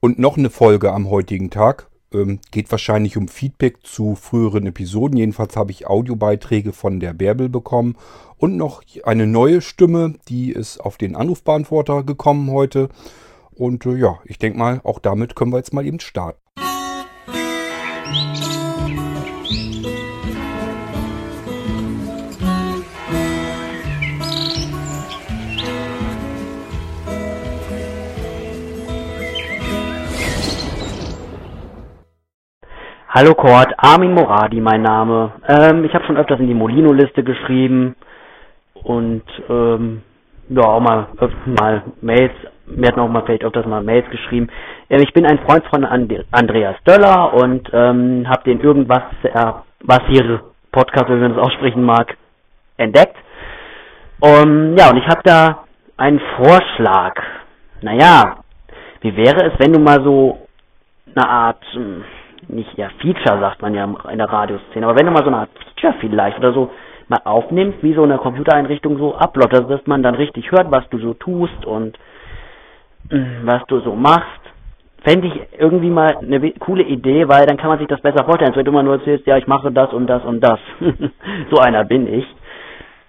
Und noch eine Folge am heutigen Tag. Ähm, geht wahrscheinlich um Feedback zu früheren Episoden. Jedenfalls habe ich Audiobeiträge von der Bärbel bekommen. Und noch eine neue Stimme, die ist auf den Anrufbeantworter gekommen heute. Und äh, ja, ich denke mal, auch damit können wir jetzt mal eben starten. Hallo Kurt, Armin Moradi mein Name. Ähm, ich habe schon öfters in die Molino-Liste geschrieben und ähm, ja auch mal mal Mails. Mir hat auch mal vielleicht öfters mal Mails geschrieben. Ähm, ich bin ein Freund von And Andreas Döller und ähm, habe den irgendwas äh, was hier Podcast, wenn man das aussprechen mag, entdeckt. Um, ja und ich habe da einen Vorschlag. Naja, wie wäre es, wenn du mal so eine Art hm, nicht ja Feature sagt man ja in der Radioszene, aber wenn du mal so eine Art Feature vielleicht oder so mal aufnimmst, wie so eine Computereinrichtung so abläuft, dass man dann richtig hört, was du so tust und mh, hm, was du so machst, fände ich irgendwie mal eine coole Idee, weil dann kann man sich das besser vorstellen, als wenn du immer nur erzählst, ja, ich mache das und das und das. so einer bin ich.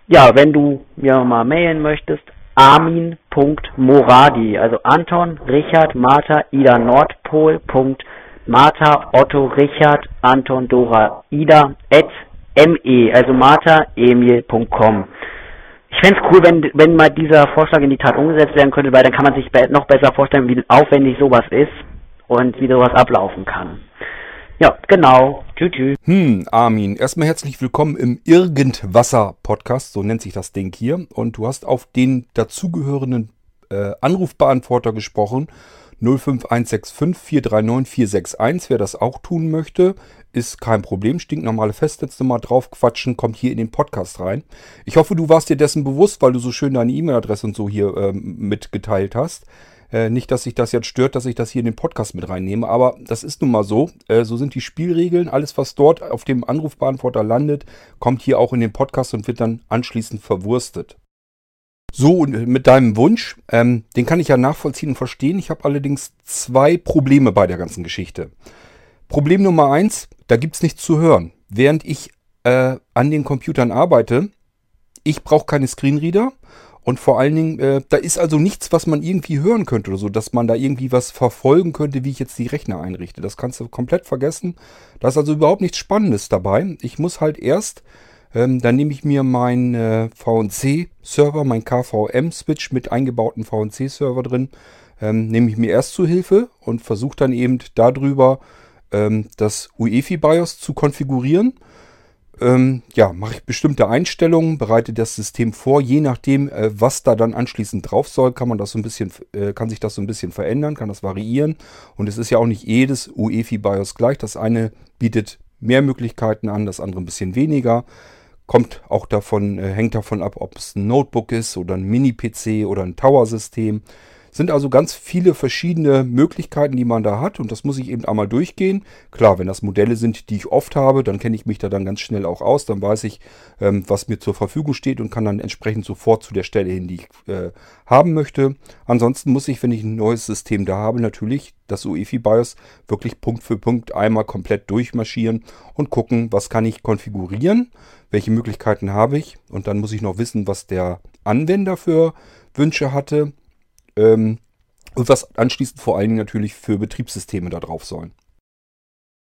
Ja, wenn du mir mal mailen möchtest, armin.moradi, also Anton, Richard, Martha, Ida, Nordpol. Martha, Otto, Richard, Anton, Dora, Ida, at me, also marthaemil.com. Ich fände es cool, wenn, wenn mal dieser Vorschlag in die Tat umgesetzt werden könnte, weil dann kann man sich noch besser vorstellen, wie aufwendig sowas ist und wie sowas ablaufen kann. Ja, genau. Tschüss. tschüss. Hm, Armin, erstmal herzlich willkommen im Irgendwasser-Podcast, so nennt sich das Ding hier. Und du hast auf den dazugehörenden äh, Anrufbeantworter gesprochen 05165 439 461. Wer das auch tun möchte, ist kein Problem. Stinknormale Festnetznummer draufquatschen, kommt hier in den Podcast rein. Ich hoffe, du warst dir dessen bewusst, weil du so schön deine E-Mail-Adresse und so hier ähm, mitgeteilt hast. Äh, nicht, dass sich das jetzt stört, dass ich das hier in den Podcast mit reinnehme, aber das ist nun mal so. Äh, so sind die Spielregeln. Alles, was dort auf dem Anrufbeantworter landet, kommt hier auch in den Podcast und wird dann anschließend verwurstet. So, und mit deinem Wunsch, ähm, den kann ich ja nachvollziehen und verstehen. Ich habe allerdings zwei Probleme bei der ganzen Geschichte. Problem Nummer eins, da gibt's nichts zu hören. Während ich äh, an den Computern arbeite, ich brauche keine Screenreader und vor allen Dingen, äh, da ist also nichts, was man irgendwie hören könnte oder so, dass man da irgendwie was verfolgen könnte, wie ich jetzt die Rechner einrichte. Das kannst du komplett vergessen. Da ist also überhaupt nichts Spannendes dabei. Ich muss halt erst ähm, dann nehme ich mir meinen äh, VNC-Server, mein KVM-Switch mit eingebauten VNC-Server drin, ähm, nehme ich mir erst zu Hilfe und versuche dann eben darüber ähm, das UEFI-BIOS zu konfigurieren. Ähm, ja, mache ich bestimmte Einstellungen, bereite das System vor, je nachdem, äh, was da dann anschließend drauf soll, kann man das so ein bisschen, äh, kann sich das so ein bisschen verändern, kann das variieren. Und es ist ja auch nicht jedes UEFI-BIOS gleich. Das eine bietet mehr Möglichkeiten an, das andere ein bisschen weniger. Kommt auch davon, äh, hängt davon ab, ob es ein Notebook ist oder ein Mini-PC oder ein Tower-System. Sind also ganz viele verschiedene Möglichkeiten, die man da hat und das muss ich eben einmal durchgehen. Klar, wenn das Modelle sind, die ich oft habe, dann kenne ich mich da dann ganz schnell auch aus. Dann weiß ich, ähm, was mir zur Verfügung steht und kann dann entsprechend sofort zu der Stelle hin, die ich äh, haben möchte. Ansonsten muss ich, wenn ich ein neues System da habe, natürlich das UEFI BIOS wirklich Punkt für Punkt einmal komplett durchmarschieren und gucken, was kann ich konfigurieren welche Möglichkeiten habe ich und dann muss ich noch wissen, was der Anwender für Wünsche hatte ähm, und was anschließend vor allen Dingen natürlich für Betriebssysteme da drauf sollen.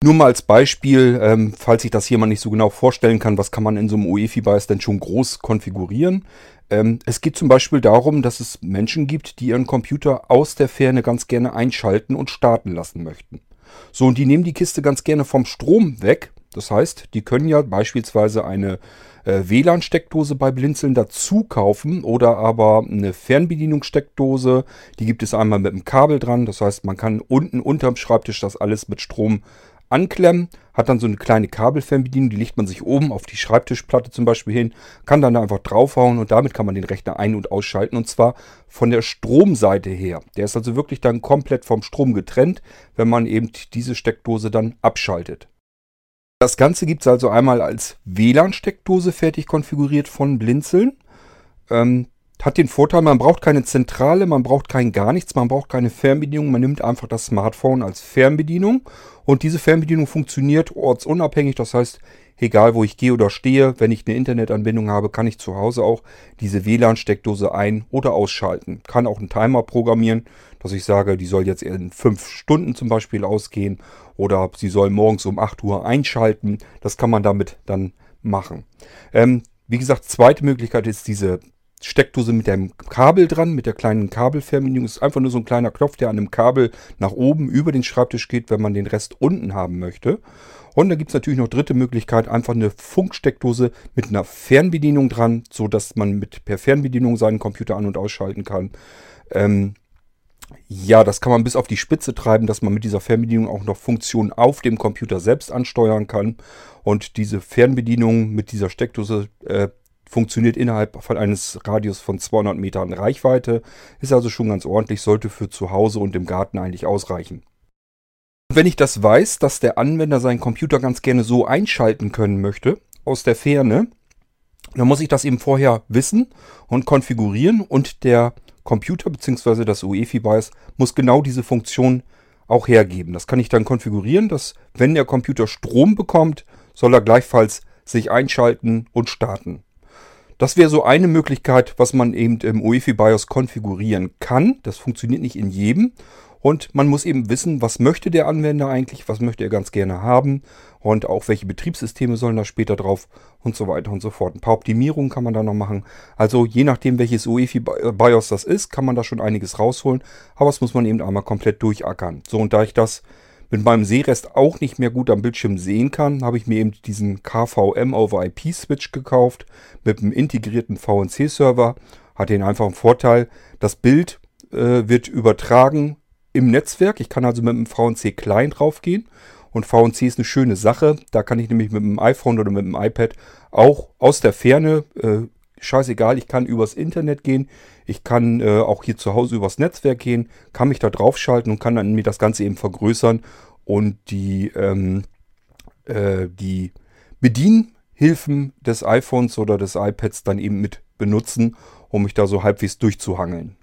Nur mal als Beispiel, ähm, falls ich das hier mal nicht so genau vorstellen kann, was kann man in so einem UEFI-BIOS denn schon groß konfigurieren? Ähm, es geht zum Beispiel darum, dass es Menschen gibt, die ihren Computer aus der Ferne ganz gerne einschalten und starten lassen möchten. So, und die nehmen die Kiste ganz gerne vom Strom weg das heißt, die können ja beispielsweise eine äh, WLAN-Steckdose bei Blinzeln dazu kaufen oder aber eine Fernbedienungssteckdose. Die gibt es einmal mit einem Kabel dran. Das heißt, man kann unten unterm Schreibtisch das alles mit Strom anklemmen, hat dann so eine kleine Kabelfernbedienung, die legt man sich oben auf die Schreibtischplatte zum Beispiel hin, kann dann da einfach draufhauen und damit kann man den Rechner ein- und ausschalten und zwar von der Stromseite her. Der ist also wirklich dann komplett vom Strom getrennt, wenn man eben diese Steckdose dann abschaltet. Das Ganze gibt es also einmal als WLAN-Steckdose fertig konfiguriert von Blinzeln. Ähm, hat den Vorteil, man braucht keine Zentrale, man braucht kein gar nichts, man braucht keine Fernbedienung, man nimmt einfach das Smartphone als Fernbedienung und diese Fernbedienung funktioniert ortsunabhängig, das heißt, egal wo ich gehe oder stehe, wenn ich eine Internetanbindung habe, kann ich zu Hause auch diese WLAN-Steckdose ein- oder ausschalten. Kann auch einen Timer programmieren, dass ich sage, die soll jetzt in fünf Stunden zum Beispiel ausgehen oder sie soll morgens um 8 Uhr einschalten. Das kann man damit dann machen. Ähm, wie gesagt, zweite Möglichkeit ist diese Steckdose mit dem Kabel dran, mit der kleinen Kabelfernbedienung. Ist einfach nur so ein kleiner Knopf, der an einem Kabel nach oben über den Schreibtisch geht, wenn man den Rest unten haben möchte. Und da gibt es natürlich noch dritte Möglichkeit, einfach eine Funksteckdose mit einer Fernbedienung dran, so dass man mit per Fernbedienung seinen Computer an- und ausschalten kann. Ähm, ja, das kann man bis auf die Spitze treiben, dass man mit dieser Fernbedienung auch noch Funktionen auf dem Computer selbst ansteuern kann. Und diese Fernbedienung mit dieser Steckdose äh, funktioniert innerhalb von eines Radius von 200 Metern Reichweite. Ist also schon ganz ordentlich, sollte für zu Hause und im Garten eigentlich ausreichen. Und wenn ich das weiß, dass der Anwender seinen Computer ganz gerne so einschalten können möchte, aus der Ferne, dann muss ich das eben vorher wissen und konfigurieren und der Computer bzw. das UEFI-BIOS muss genau diese Funktion auch hergeben. Das kann ich dann konfigurieren, dass wenn der Computer Strom bekommt, soll er gleichfalls sich einschalten und starten. Das wäre so eine Möglichkeit, was man eben im UEFI BIOS konfigurieren kann. Das funktioniert nicht in jedem. Und man muss eben wissen, was möchte der Anwender eigentlich, was möchte er ganz gerne haben und auch welche Betriebssysteme sollen da später drauf und so weiter und so fort. Ein paar Optimierungen kann man da noch machen. Also je nachdem, welches UEFI BIOS das ist, kann man da schon einiges rausholen. Aber das muss man eben einmal komplett durchackern. So, und da ich das mit meinem Sehrest auch nicht mehr gut am Bildschirm sehen kann, habe ich mir eben diesen KVM over IP Switch gekauft mit einem integrierten VNC-Server. Hat den einfachen Vorteil, das Bild äh, wird übertragen im Netzwerk. Ich kann also mit einem VNC Client draufgehen. Und VNC ist eine schöne Sache. Da kann ich nämlich mit dem iPhone oder mit dem iPad auch aus der Ferne, äh, scheißegal, ich kann übers Internet gehen. Ich kann äh, auch hier zu Hause übers Netzwerk gehen, kann mich da draufschalten und kann dann mir das Ganze eben vergrößern und die, ähm, äh, die Bedienhilfen des iPhones oder des iPads dann eben mit benutzen, um mich da so halbwegs durchzuhangeln.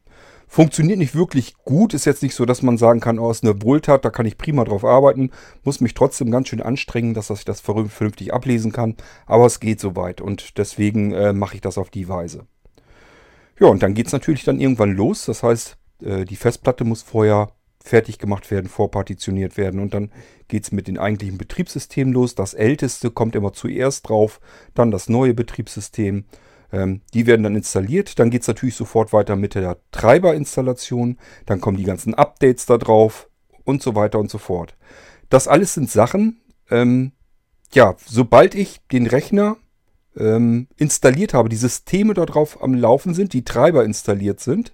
Funktioniert nicht wirklich gut, ist jetzt nicht so, dass man sagen kann, oh, ist eine Wohltat, da kann ich prima drauf arbeiten, muss mich trotzdem ganz schön anstrengen, dass ich das vernünftig ablesen kann, aber es geht soweit und deswegen äh, mache ich das auf die Weise. Ja, und dann geht es natürlich dann irgendwann los, das heißt, äh, die Festplatte muss vorher fertig gemacht werden, vorpartitioniert werden und dann geht es mit den eigentlichen Betriebssystemen los. Das älteste kommt immer zuerst drauf, dann das neue Betriebssystem ähm, die werden dann installiert. Dann geht es natürlich sofort weiter mit der Treiberinstallation. Dann kommen die ganzen Updates da drauf und so weiter und so fort. Das alles sind Sachen, ähm, ja, sobald ich den Rechner ähm, installiert habe, die Systeme darauf am Laufen sind, die Treiber installiert sind,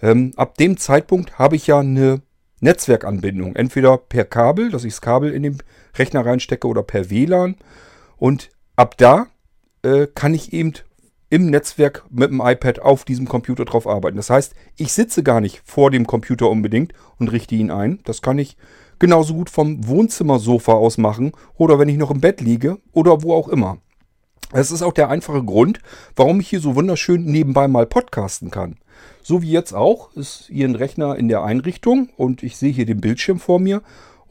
ähm, ab dem Zeitpunkt habe ich ja eine Netzwerkanbindung. Entweder per Kabel, dass ich das Kabel in den Rechner reinstecke oder per WLAN. Und ab da äh, kann ich eben im Netzwerk mit dem iPad auf diesem Computer drauf arbeiten. Das heißt, ich sitze gar nicht vor dem Computer unbedingt und richte ihn ein. Das kann ich genauso gut vom Wohnzimmersofa aus machen oder wenn ich noch im Bett liege oder wo auch immer. Das ist auch der einfache Grund, warum ich hier so wunderschön nebenbei mal podcasten kann. So wie jetzt auch ist hier ein Rechner in der Einrichtung und ich sehe hier den Bildschirm vor mir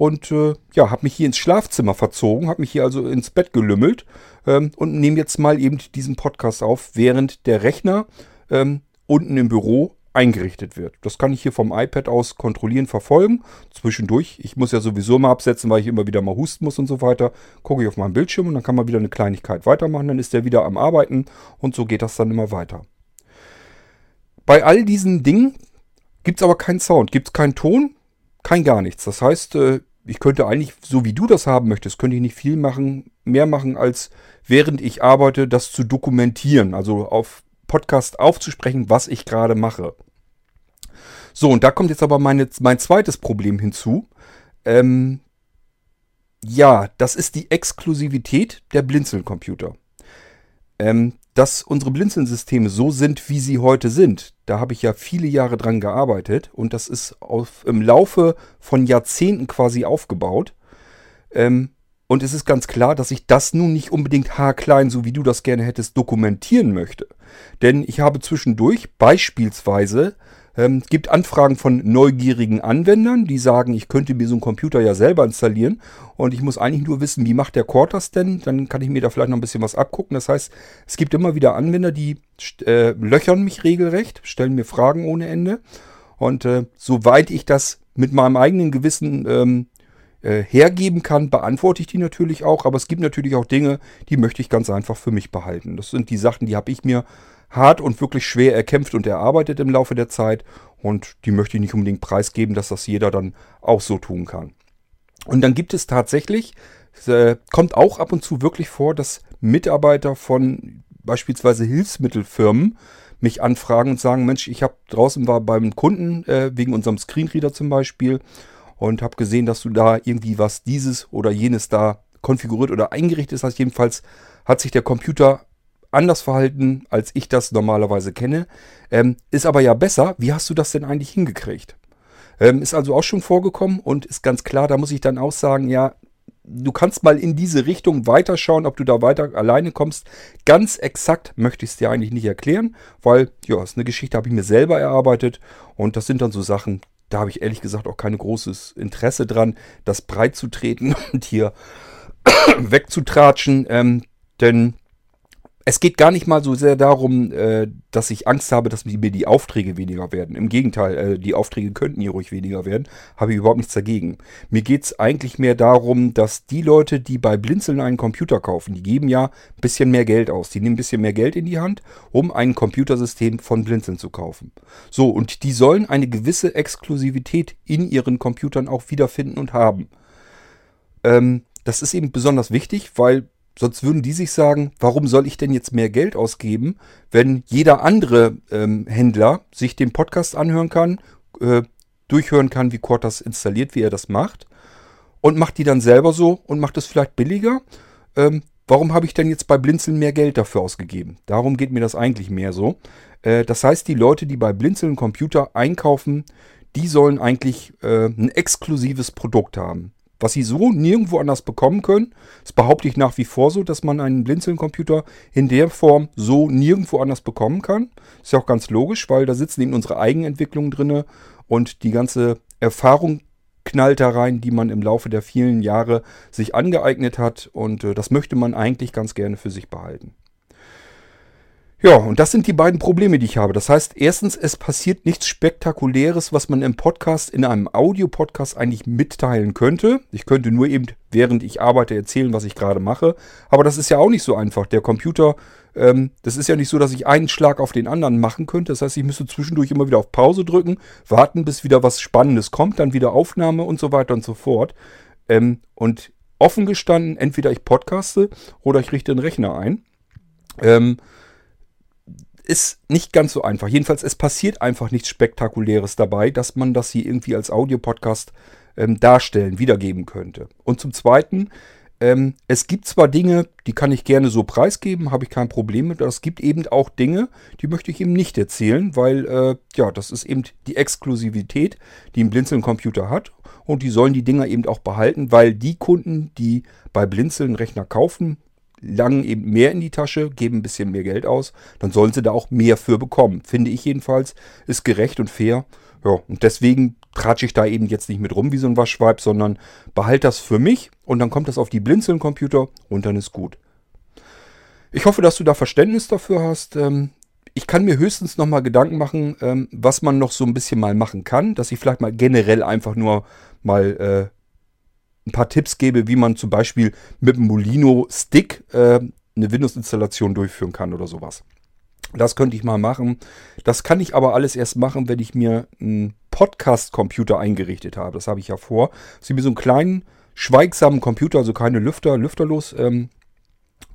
und äh, ja, habe mich hier ins Schlafzimmer verzogen, habe mich hier also ins Bett gelümmelt ähm, und nehme jetzt mal eben diesen Podcast auf, während der Rechner ähm, unten im Büro eingerichtet wird. Das kann ich hier vom iPad aus kontrollieren, verfolgen. Zwischendurch, ich muss ja sowieso mal absetzen, weil ich immer wieder mal husten muss und so weiter. Gucke ich auf meinen Bildschirm und dann kann man wieder eine Kleinigkeit weitermachen. Dann ist der wieder am Arbeiten und so geht das dann immer weiter. Bei all diesen Dingen gibt es aber keinen Sound, gibt es keinen Ton, kein gar nichts. Das heißt, äh, ich könnte eigentlich, so wie du das haben möchtest, könnte ich nicht viel machen, mehr machen, als während ich arbeite, das zu dokumentieren. Also auf Podcast aufzusprechen, was ich gerade mache. So, und da kommt jetzt aber meine, mein zweites Problem hinzu. Ähm, ja, das ist die Exklusivität der Blinzeln-Computer. Ähm, dass unsere Blinzeln-Systeme so sind, wie sie heute sind, da habe ich ja viele Jahre dran gearbeitet und das ist auf, im Laufe von Jahrzehnten quasi aufgebaut. Ähm, und es ist ganz klar, dass ich das nun nicht unbedingt haarklein, so wie du das gerne hättest, dokumentieren möchte. Denn ich habe zwischendurch beispielsweise ähm, gibt Anfragen von neugierigen Anwendern, die sagen, ich könnte mir so einen Computer ja selber installieren und ich muss eigentlich nur wissen, wie macht der das denn? Dann kann ich mir da vielleicht noch ein bisschen was abgucken. Das heißt, es gibt immer wieder Anwender, die äh, löchern mich regelrecht, stellen mir Fragen ohne Ende. Und äh, soweit ich das mit meinem eigenen Gewissen ähm, äh, hergeben kann, beantworte ich die natürlich auch. Aber es gibt natürlich auch Dinge, die möchte ich ganz einfach für mich behalten. Das sind die Sachen, die habe ich mir hart und wirklich schwer erkämpft und erarbeitet im Laufe der Zeit. Und die möchte ich nicht unbedingt preisgeben, dass das jeder dann auch so tun kann. Und dann gibt es tatsächlich, äh, kommt auch ab und zu wirklich vor, dass Mitarbeiter von beispielsweise Hilfsmittelfirmen mich anfragen und sagen, Mensch, ich habe draußen war beim Kunden äh, wegen unserem Screenreader zum Beispiel und habe gesehen, dass du da irgendwie was dieses oder jenes da konfiguriert oder eingerichtet hast. Jedenfalls hat sich der Computer anders verhalten, als ich das normalerweise kenne. Ähm, ist aber ja besser. Wie hast du das denn eigentlich hingekriegt? Ähm, ist also auch schon vorgekommen und ist ganz klar, da muss ich dann auch sagen, ja, du kannst mal in diese Richtung weiterschauen, ob du da weiter alleine kommst. Ganz exakt möchte ich es dir eigentlich nicht erklären, weil, ja, ist eine Geschichte, habe ich mir selber erarbeitet und das sind dann so Sachen, da habe ich ehrlich gesagt auch kein großes Interesse dran, das breit zu treten und hier wegzutratschen. Ähm, denn es geht gar nicht mal so sehr darum, äh, dass ich Angst habe, dass mir die Aufträge weniger werden. Im Gegenteil, äh, die Aufträge könnten hier ruhig weniger werden. Habe ich überhaupt nichts dagegen. Mir geht es eigentlich mehr darum, dass die Leute, die bei Blinzeln einen Computer kaufen, die geben ja ein bisschen mehr Geld aus. Die nehmen ein bisschen mehr Geld in die Hand, um ein Computersystem von Blinzeln zu kaufen. So, und die sollen eine gewisse Exklusivität in ihren Computern auch wiederfinden und haben. Ähm, das ist eben besonders wichtig, weil Sonst würden die sich sagen, warum soll ich denn jetzt mehr Geld ausgeben, wenn jeder andere ähm, Händler sich den Podcast anhören kann, äh, durchhören kann, wie Cord das installiert, wie er das macht und macht die dann selber so und macht es vielleicht billiger. Ähm, warum habe ich denn jetzt bei Blinzeln mehr Geld dafür ausgegeben? Darum geht mir das eigentlich mehr so. Äh, das heißt, die Leute, die bei Blinzeln Computer einkaufen, die sollen eigentlich äh, ein exklusives Produkt haben was sie so nirgendwo anders bekommen können. Das behaupte ich nach wie vor so, dass man einen Blinzeln-Computer in der Form so nirgendwo anders bekommen kann. Ist ja auch ganz logisch, weil da sitzen eben unsere Eigenentwicklungen drin und die ganze Erfahrung knallt da rein, die man im Laufe der vielen Jahre sich angeeignet hat und äh, das möchte man eigentlich ganz gerne für sich behalten. Ja, und das sind die beiden Probleme, die ich habe. Das heißt, erstens, es passiert nichts Spektakuläres, was man im Podcast, in einem Audio-Podcast eigentlich mitteilen könnte. Ich könnte nur eben, während ich arbeite, erzählen, was ich gerade mache. Aber das ist ja auch nicht so einfach. Der Computer, ähm, das ist ja nicht so, dass ich einen Schlag auf den anderen machen könnte. Das heißt, ich müsste zwischendurch immer wieder auf Pause drücken, warten, bis wieder was Spannendes kommt, dann wieder Aufnahme und so weiter und so fort. Ähm, und offen gestanden, entweder ich podcaste oder ich richte den Rechner ein. Ähm, ist nicht ganz so einfach. Jedenfalls, es passiert einfach nichts Spektakuläres dabei, dass man das hier irgendwie als Audiopodcast ähm, darstellen, wiedergeben könnte. Und zum Zweiten, ähm, es gibt zwar Dinge, die kann ich gerne so preisgeben, habe ich kein Problem mit, aber es gibt eben auch Dinge, die möchte ich eben nicht erzählen, weil, äh, ja, das ist eben die Exklusivität, die ein Blinzeln-Computer hat. Und die sollen die Dinger eben auch behalten, weil die Kunden, die bei Blinzeln Rechner kaufen, langen eben mehr in die Tasche, geben ein bisschen mehr Geld aus, dann sollen sie da auch mehr für bekommen. Finde ich jedenfalls, ist gerecht und fair. Ja, und deswegen tratsche ich da eben jetzt nicht mit rum wie so ein Waschweib, sondern behalte das für mich und dann kommt das auf die Blinzeln-Computer und dann ist gut. Ich hoffe, dass du da Verständnis dafür hast. Ähm, ich kann mir höchstens nochmal Gedanken machen, ähm, was man noch so ein bisschen mal machen kann, dass ich vielleicht mal generell einfach nur mal äh, ein paar Tipps gebe, wie man zum Beispiel mit dem Molino Stick äh, eine Windows-Installation durchführen kann oder sowas. Das könnte ich mal machen. Das kann ich aber alles erst machen, wenn ich mir einen Podcast-Computer eingerichtet habe. Das habe ich ja vor. Dass ich mir so einen kleinen, schweigsamen Computer, also keine Lüfter, lüfterlos, ähm,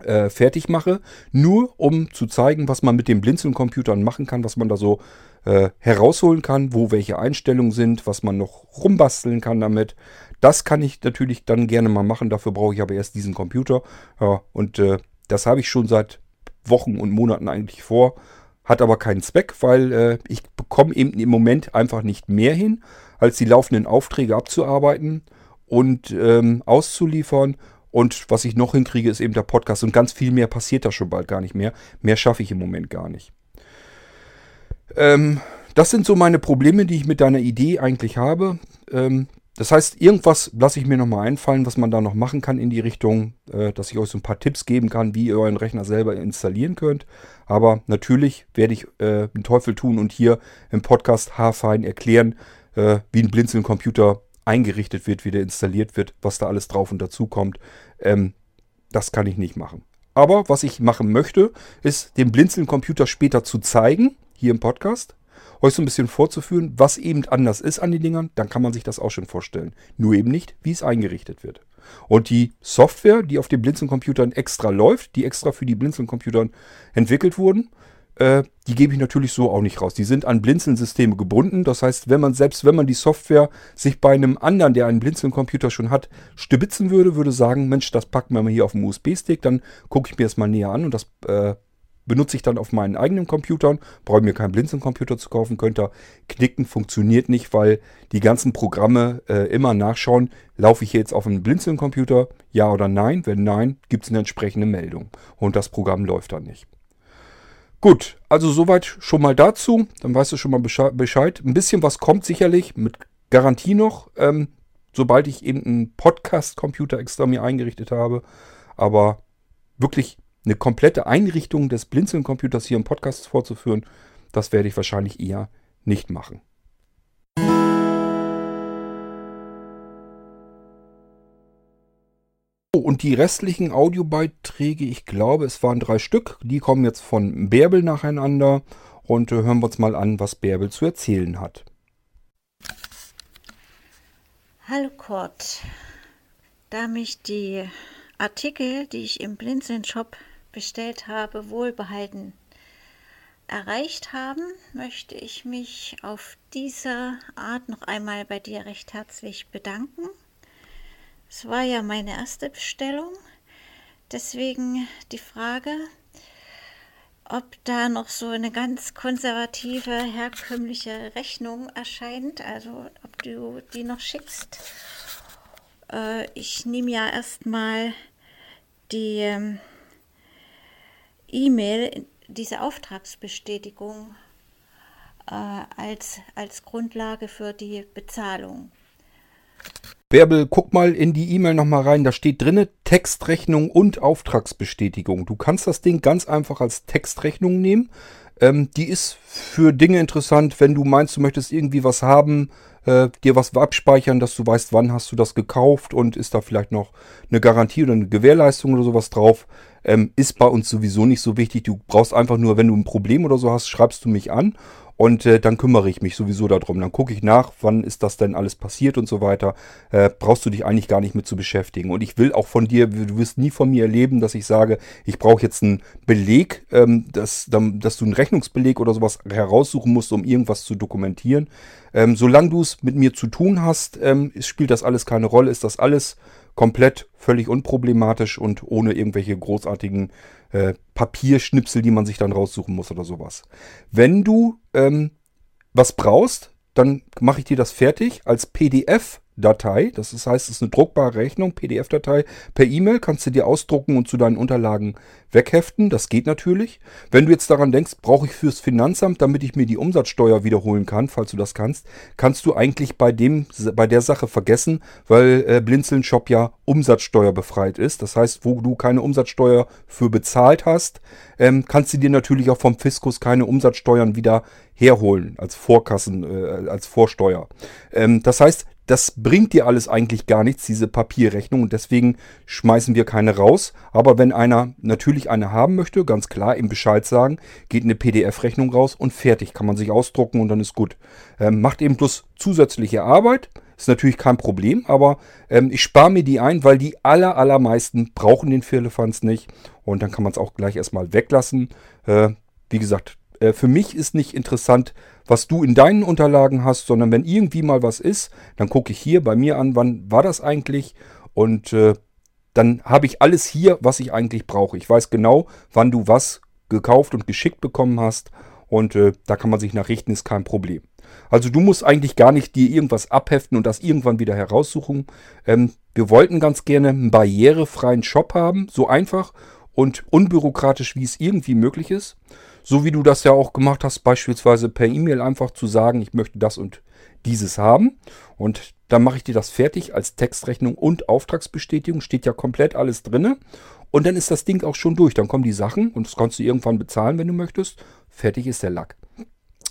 äh, fertig mache. Nur um zu zeigen, was man mit den Blinzeln-Computern machen kann, was man da so äh, herausholen kann, wo welche Einstellungen sind, was man noch rumbasteln kann damit. Das kann ich natürlich dann gerne mal machen. Dafür brauche ich aber erst diesen Computer. Ja, und äh, das habe ich schon seit Wochen und Monaten eigentlich vor. Hat aber keinen Zweck, weil äh, ich bekomme eben im Moment einfach nicht mehr hin, als die laufenden Aufträge abzuarbeiten und ähm, auszuliefern. Und was ich noch hinkriege, ist eben der Podcast. Und ganz viel mehr passiert da schon bald gar nicht mehr. Mehr schaffe ich im Moment gar nicht. Ähm, das sind so meine Probleme, die ich mit deiner Idee eigentlich habe. Ähm, das heißt, irgendwas lasse ich mir nochmal einfallen, was man da noch machen kann in die Richtung, äh, dass ich euch so ein paar Tipps geben kann, wie ihr euren Rechner selber installieren könnt. Aber natürlich werde ich äh, den Teufel tun und hier im Podcast haarfein erklären, äh, wie ein Blinzeln-Computer eingerichtet wird, wie der installiert wird, was da alles drauf und dazu kommt. Ähm, das kann ich nicht machen. Aber was ich machen möchte, ist den Blinzeln-Computer später zu zeigen, hier im Podcast euch so ein bisschen vorzuführen, was eben anders ist an den Dingern, dann kann man sich das auch schon vorstellen. Nur eben nicht, wie es eingerichtet wird. Und die Software, die auf den Blinzeln-Computern extra läuft, die extra für die Blinzeln-Computern entwickelt wurden, äh, die gebe ich natürlich so auch nicht raus. Die sind an Blinzeln-Systeme gebunden. Das heißt, wenn man selbst wenn man die Software sich bei einem anderen, der einen Blinzeln-Computer schon hat, stibitzen würde, würde sagen, Mensch, das packen wir mal hier auf dem USB-Stick, dann gucke ich mir das mal näher an und das äh, benutze ich dann auf meinen eigenen Computern. Brauche mir keinen Blinzeln-Computer zu kaufen, könnt ihr knicken, funktioniert nicht, weil die ganzen Programme äh, immer nachschauen, laufe ich jetzt auf einem Blinzeln-Computer, ja oder nein. Wenn nein, gibt es eine entsprechende Meldung und das Programm läuft dann nicht. Gut, also soweit schon mal dazu. Dann weißt du schon mal Bescheid. Ein bisschen was kommt sicherlich, mit Garantie noch, ähm, sobald ich eben einen Podcast-Computer extra mir eingerichtet habe. Aber wirklich eine komplette Einrichtung des Blinzeln-Computers hier im Podcast vorzuführen, das werde ich wahrscheinlich eher nicht machen. Und die restlichen Audiobeiträge, ich glaube, es waren drei Stück, die kommen jetzt von Bärbel nacheinander und äh, hören wir uns mal an, was Bärbel zu erzählen hat. Hallo Kurt, da mich die Artikel, die ich im Blinzeln-Shop bestellt habe, wohlbehalten erreicht haben, möchte ich mich auf diese Art noch einmal bei dir recht herzlich bedanken. Es war ja meine erste Bestellung, deswegen die Frage, ob da noch so eine ganz konservative, herkömmliche Rechnung erscheint, also ob du die noch schickst. Äh, ich nehme ja erstmal die ähm, E-Mail, diese Auftragsbestätigung äh, als, als Grundlage für die Bezahlung. Bärbel, guck mal in die E-Mail nochmal rein. Da steht drinne Textrechnung und Auftragsbestätigung. Du kannst das Ding ganz einfach als Textrechnung nehmen. Ähm, die ist für Dinge interessant, wenn du meinst, du möchtest irgendwie was haben, äh, dir was abspeichern, dass du weißt, wann hast du das gekauft und ist da vielleicht noch eine Garantie oder eine Gewährleistung oder sowas drauf. Ähm, ist bei uns sowieso nicht so wichtig. Du brauchst einfach nur, wenn du ein Problem oder so hast, schreibst du mich an und äh, dann kümmere ich mich sowieso darum. Dann gucke ich nach, wann ist das denn alles passiert und so weiter. Äh, brauchst du dich eigentlich gar nicht mit zu beschäftigen. Und ich will auch von dir, du wirst nie von mir erleben, dass ich sage, ich brauche jetzt einen Beleg, ähm, dass, dass du einen Rechnungsbeleg oder sowas heraussuchen musst, um irgendwas zu dokumentieren. Ähm, solange du es mit mir zu tun hast, ähm, spielt das alles keine Rolle, ist das alles komplett völlig unproblematisch und ohne irgendwelche großartigen äh, Papierschnipsel, die man sich dann raussuchen muss oder sowas. Wenn du ähm, was brauchst, dann mache ich dir das fertig als PDF Datei. Das heißt, es ist eine druckbare Rechnung, PDF-Datei. Per E-Mail kannst du dir ausdrucken und zu deinen Unterlagen wegheften. Das geht natürlich. Wenn du jetzt daran denkst, brauche ich fürs Finanzamt, damit ich mir die Umsatzsteuer wiederholen kann, falls du das kannst, kannst du eigentlich bei dem, bei der Sache vergessen, weil äh, Blinzeln Shop ja Umsatzsteuer befreit ist. Das heißt, wo du keine Umsatzsteuer für bezahlt hast, ähm, kannst du dir natürlich auch vom Fiskus keine Umsatzsteuern wieder herholen als Vorkassen, äh, als Vorsteuer. Ähm, das heißt, das bringt dir alles eigentlich gar nichts, diese Papierrechnung. Und deswegen schmeißen wir keine raus. Aber wenn einer natürlich eine haben möchte, ganz klar ihm Bescheid sagen, geht eine PDF-Rechnung raus und fertig. Kann man sich ausdrucken und dann ist gut. Ähm, macht eben bloß zusätzliche Arbeit. Ist natürlich kein Problem, aber ähm, ich spare mir die ein, weil die aller, allermeisten brauchen den Firlefanz nicht. Und dann kann man es auch gleich erstmal weglassen. Äh, wie gesagt, äh, für mich ist nicht interessant, was du in deinen Unterlagen hast, sondern wenn irgendwie mal was ist, dann gucke ich hier bei mir an, wann war das eigentlich und äh, dann habe ich alles hier, was ich eigentlich brauche. Ich weiß genau, wann du was gekauft und geschickt bekommen hast Und äh, da kann man sich nachrichten, ist kein Problem. Also du musst eigentlich gar nicht dir irgendwas abheften und das irgendwann wieder heraussuchen. Ähm, wir wollten ganz gerne einen barrierefreien Shop haben, so einfach und unbürokratisch, wie es irgendwie möglich ist. So wie du das ja auch gemacht hast, beispielsweise per E-Mail einfach zu sagen, ich möchte das und dieses haben. Und dann mache ich dir das fertig als Textrechnung und Auftragsbestätigung. Steht ja komplett alles drin. Und dann ist das Ding auch schon durch. Dann kommen die Sachen und das kannst du irgendwann bezahlen, wenn du möchtest. Fertig ist der Lack.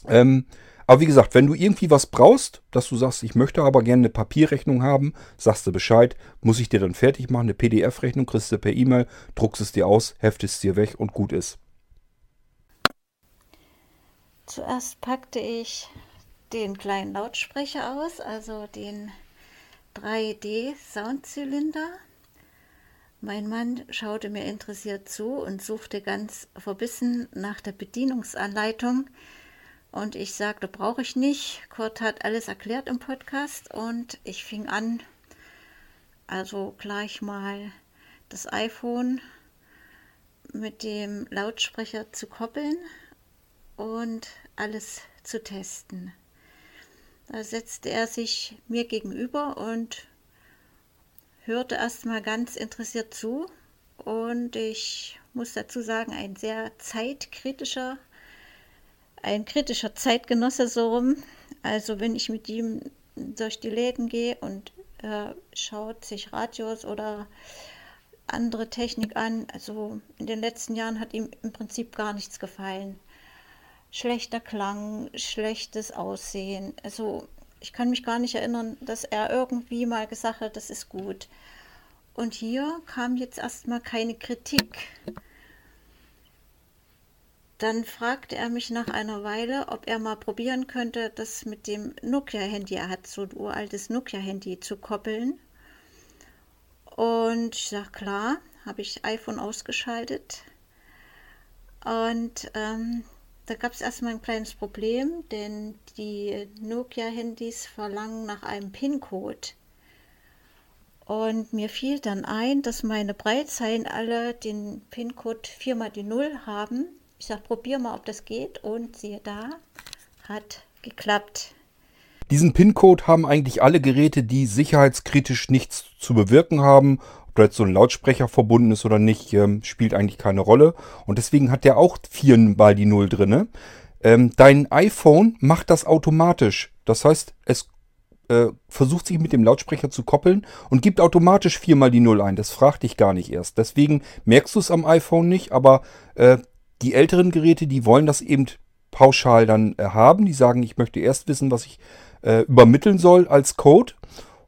Ähm, aber wie gesagt, wenn du irgendwie was brauchst, dass du sagst, ich möchte aber gerne eine Papierrechnung haben, sagst du Bescheid, muss ich dir dann fertig machen, eine PDF-Rechnung, kriegst du per E-Mail, druckst es dir aus, heftest es dir weg und gut ist. Zuerst packte ich den kleinen Lautsprecher aus, also den 3D-Soundzylinder. Mein Mann schaute mir interessiert zu und suchte ganz verbissen nach der Bedienungsanleitung. Und ich sagte, brauche ich nicht. Kurt hat alles erklärt im Podcast und ich fing an, also gleich mal das iPhone mit dem Lautsprecher zu koppeln und alles zu testen. Da setzte er sich mir gegenüber und hörte erstmal ganz interessiert zu. Und ich muss dazu sagen, ein sehr zeitkritischer, ein kritischer Zeitgenosse so rum. Also wenn ich mit ihm durch die Läden gehe und äh, schaut sich Radios oder andere Technik an. Also in den letzten Jahren hat ihm im Prinzip gar nichts gefallen schlechter Klang, schlechtes Aussehen. Also ich kann mich gar nicht erinnern, dass er irgendwie mal gesagt hat, das ist gut. Und hier kam jetzt erstmal keine Kritik. Dann fragte er mich nach einer Weile, ob er mal probieren könnte, das mit dem Nokia-Handy, er hat so ein uraltes Nokia-Handy, zu koppeln. Und ich sage, klar, habe ich iPhone ausgeschaltet. Und ähm, da gab es erstmal ein kleines Problem, denn die Nokia-Handys verlangen nach einem PIN-Code. Und mir fiel dann ein, dass meine Breitzeilen alle den PIN-Code 4 mal die 0 haben. Ich sage, probier mal, ob das geht. Und siehe da, hat geklappt. Diesen PIN-Code haben eigentlich alle Geräte, die sicherheitskritisch nichts zu bewirken haben ob da jetzt so ein Lautsprecher verbunden ist oder nicht, ähm, spielt eigentlich keine Rolle. Und deswegen hat der auch viermal die Null drin. Ähm, dein iPhone macht das automatisch. Das heißt, es äh, versucht sich mit dem Lautsprecher zu koppeln und gibt automatisch viermal die Null ein. Das fragt dich gar nicht erst. Deswegen merkst du es am iPhone nicht, aber äh, die älteren Geräte, die wollen das eben pauschal dann äh, haben. Die sagen, ich möchte erst wissen, was ich äh, übermitteln soll als Code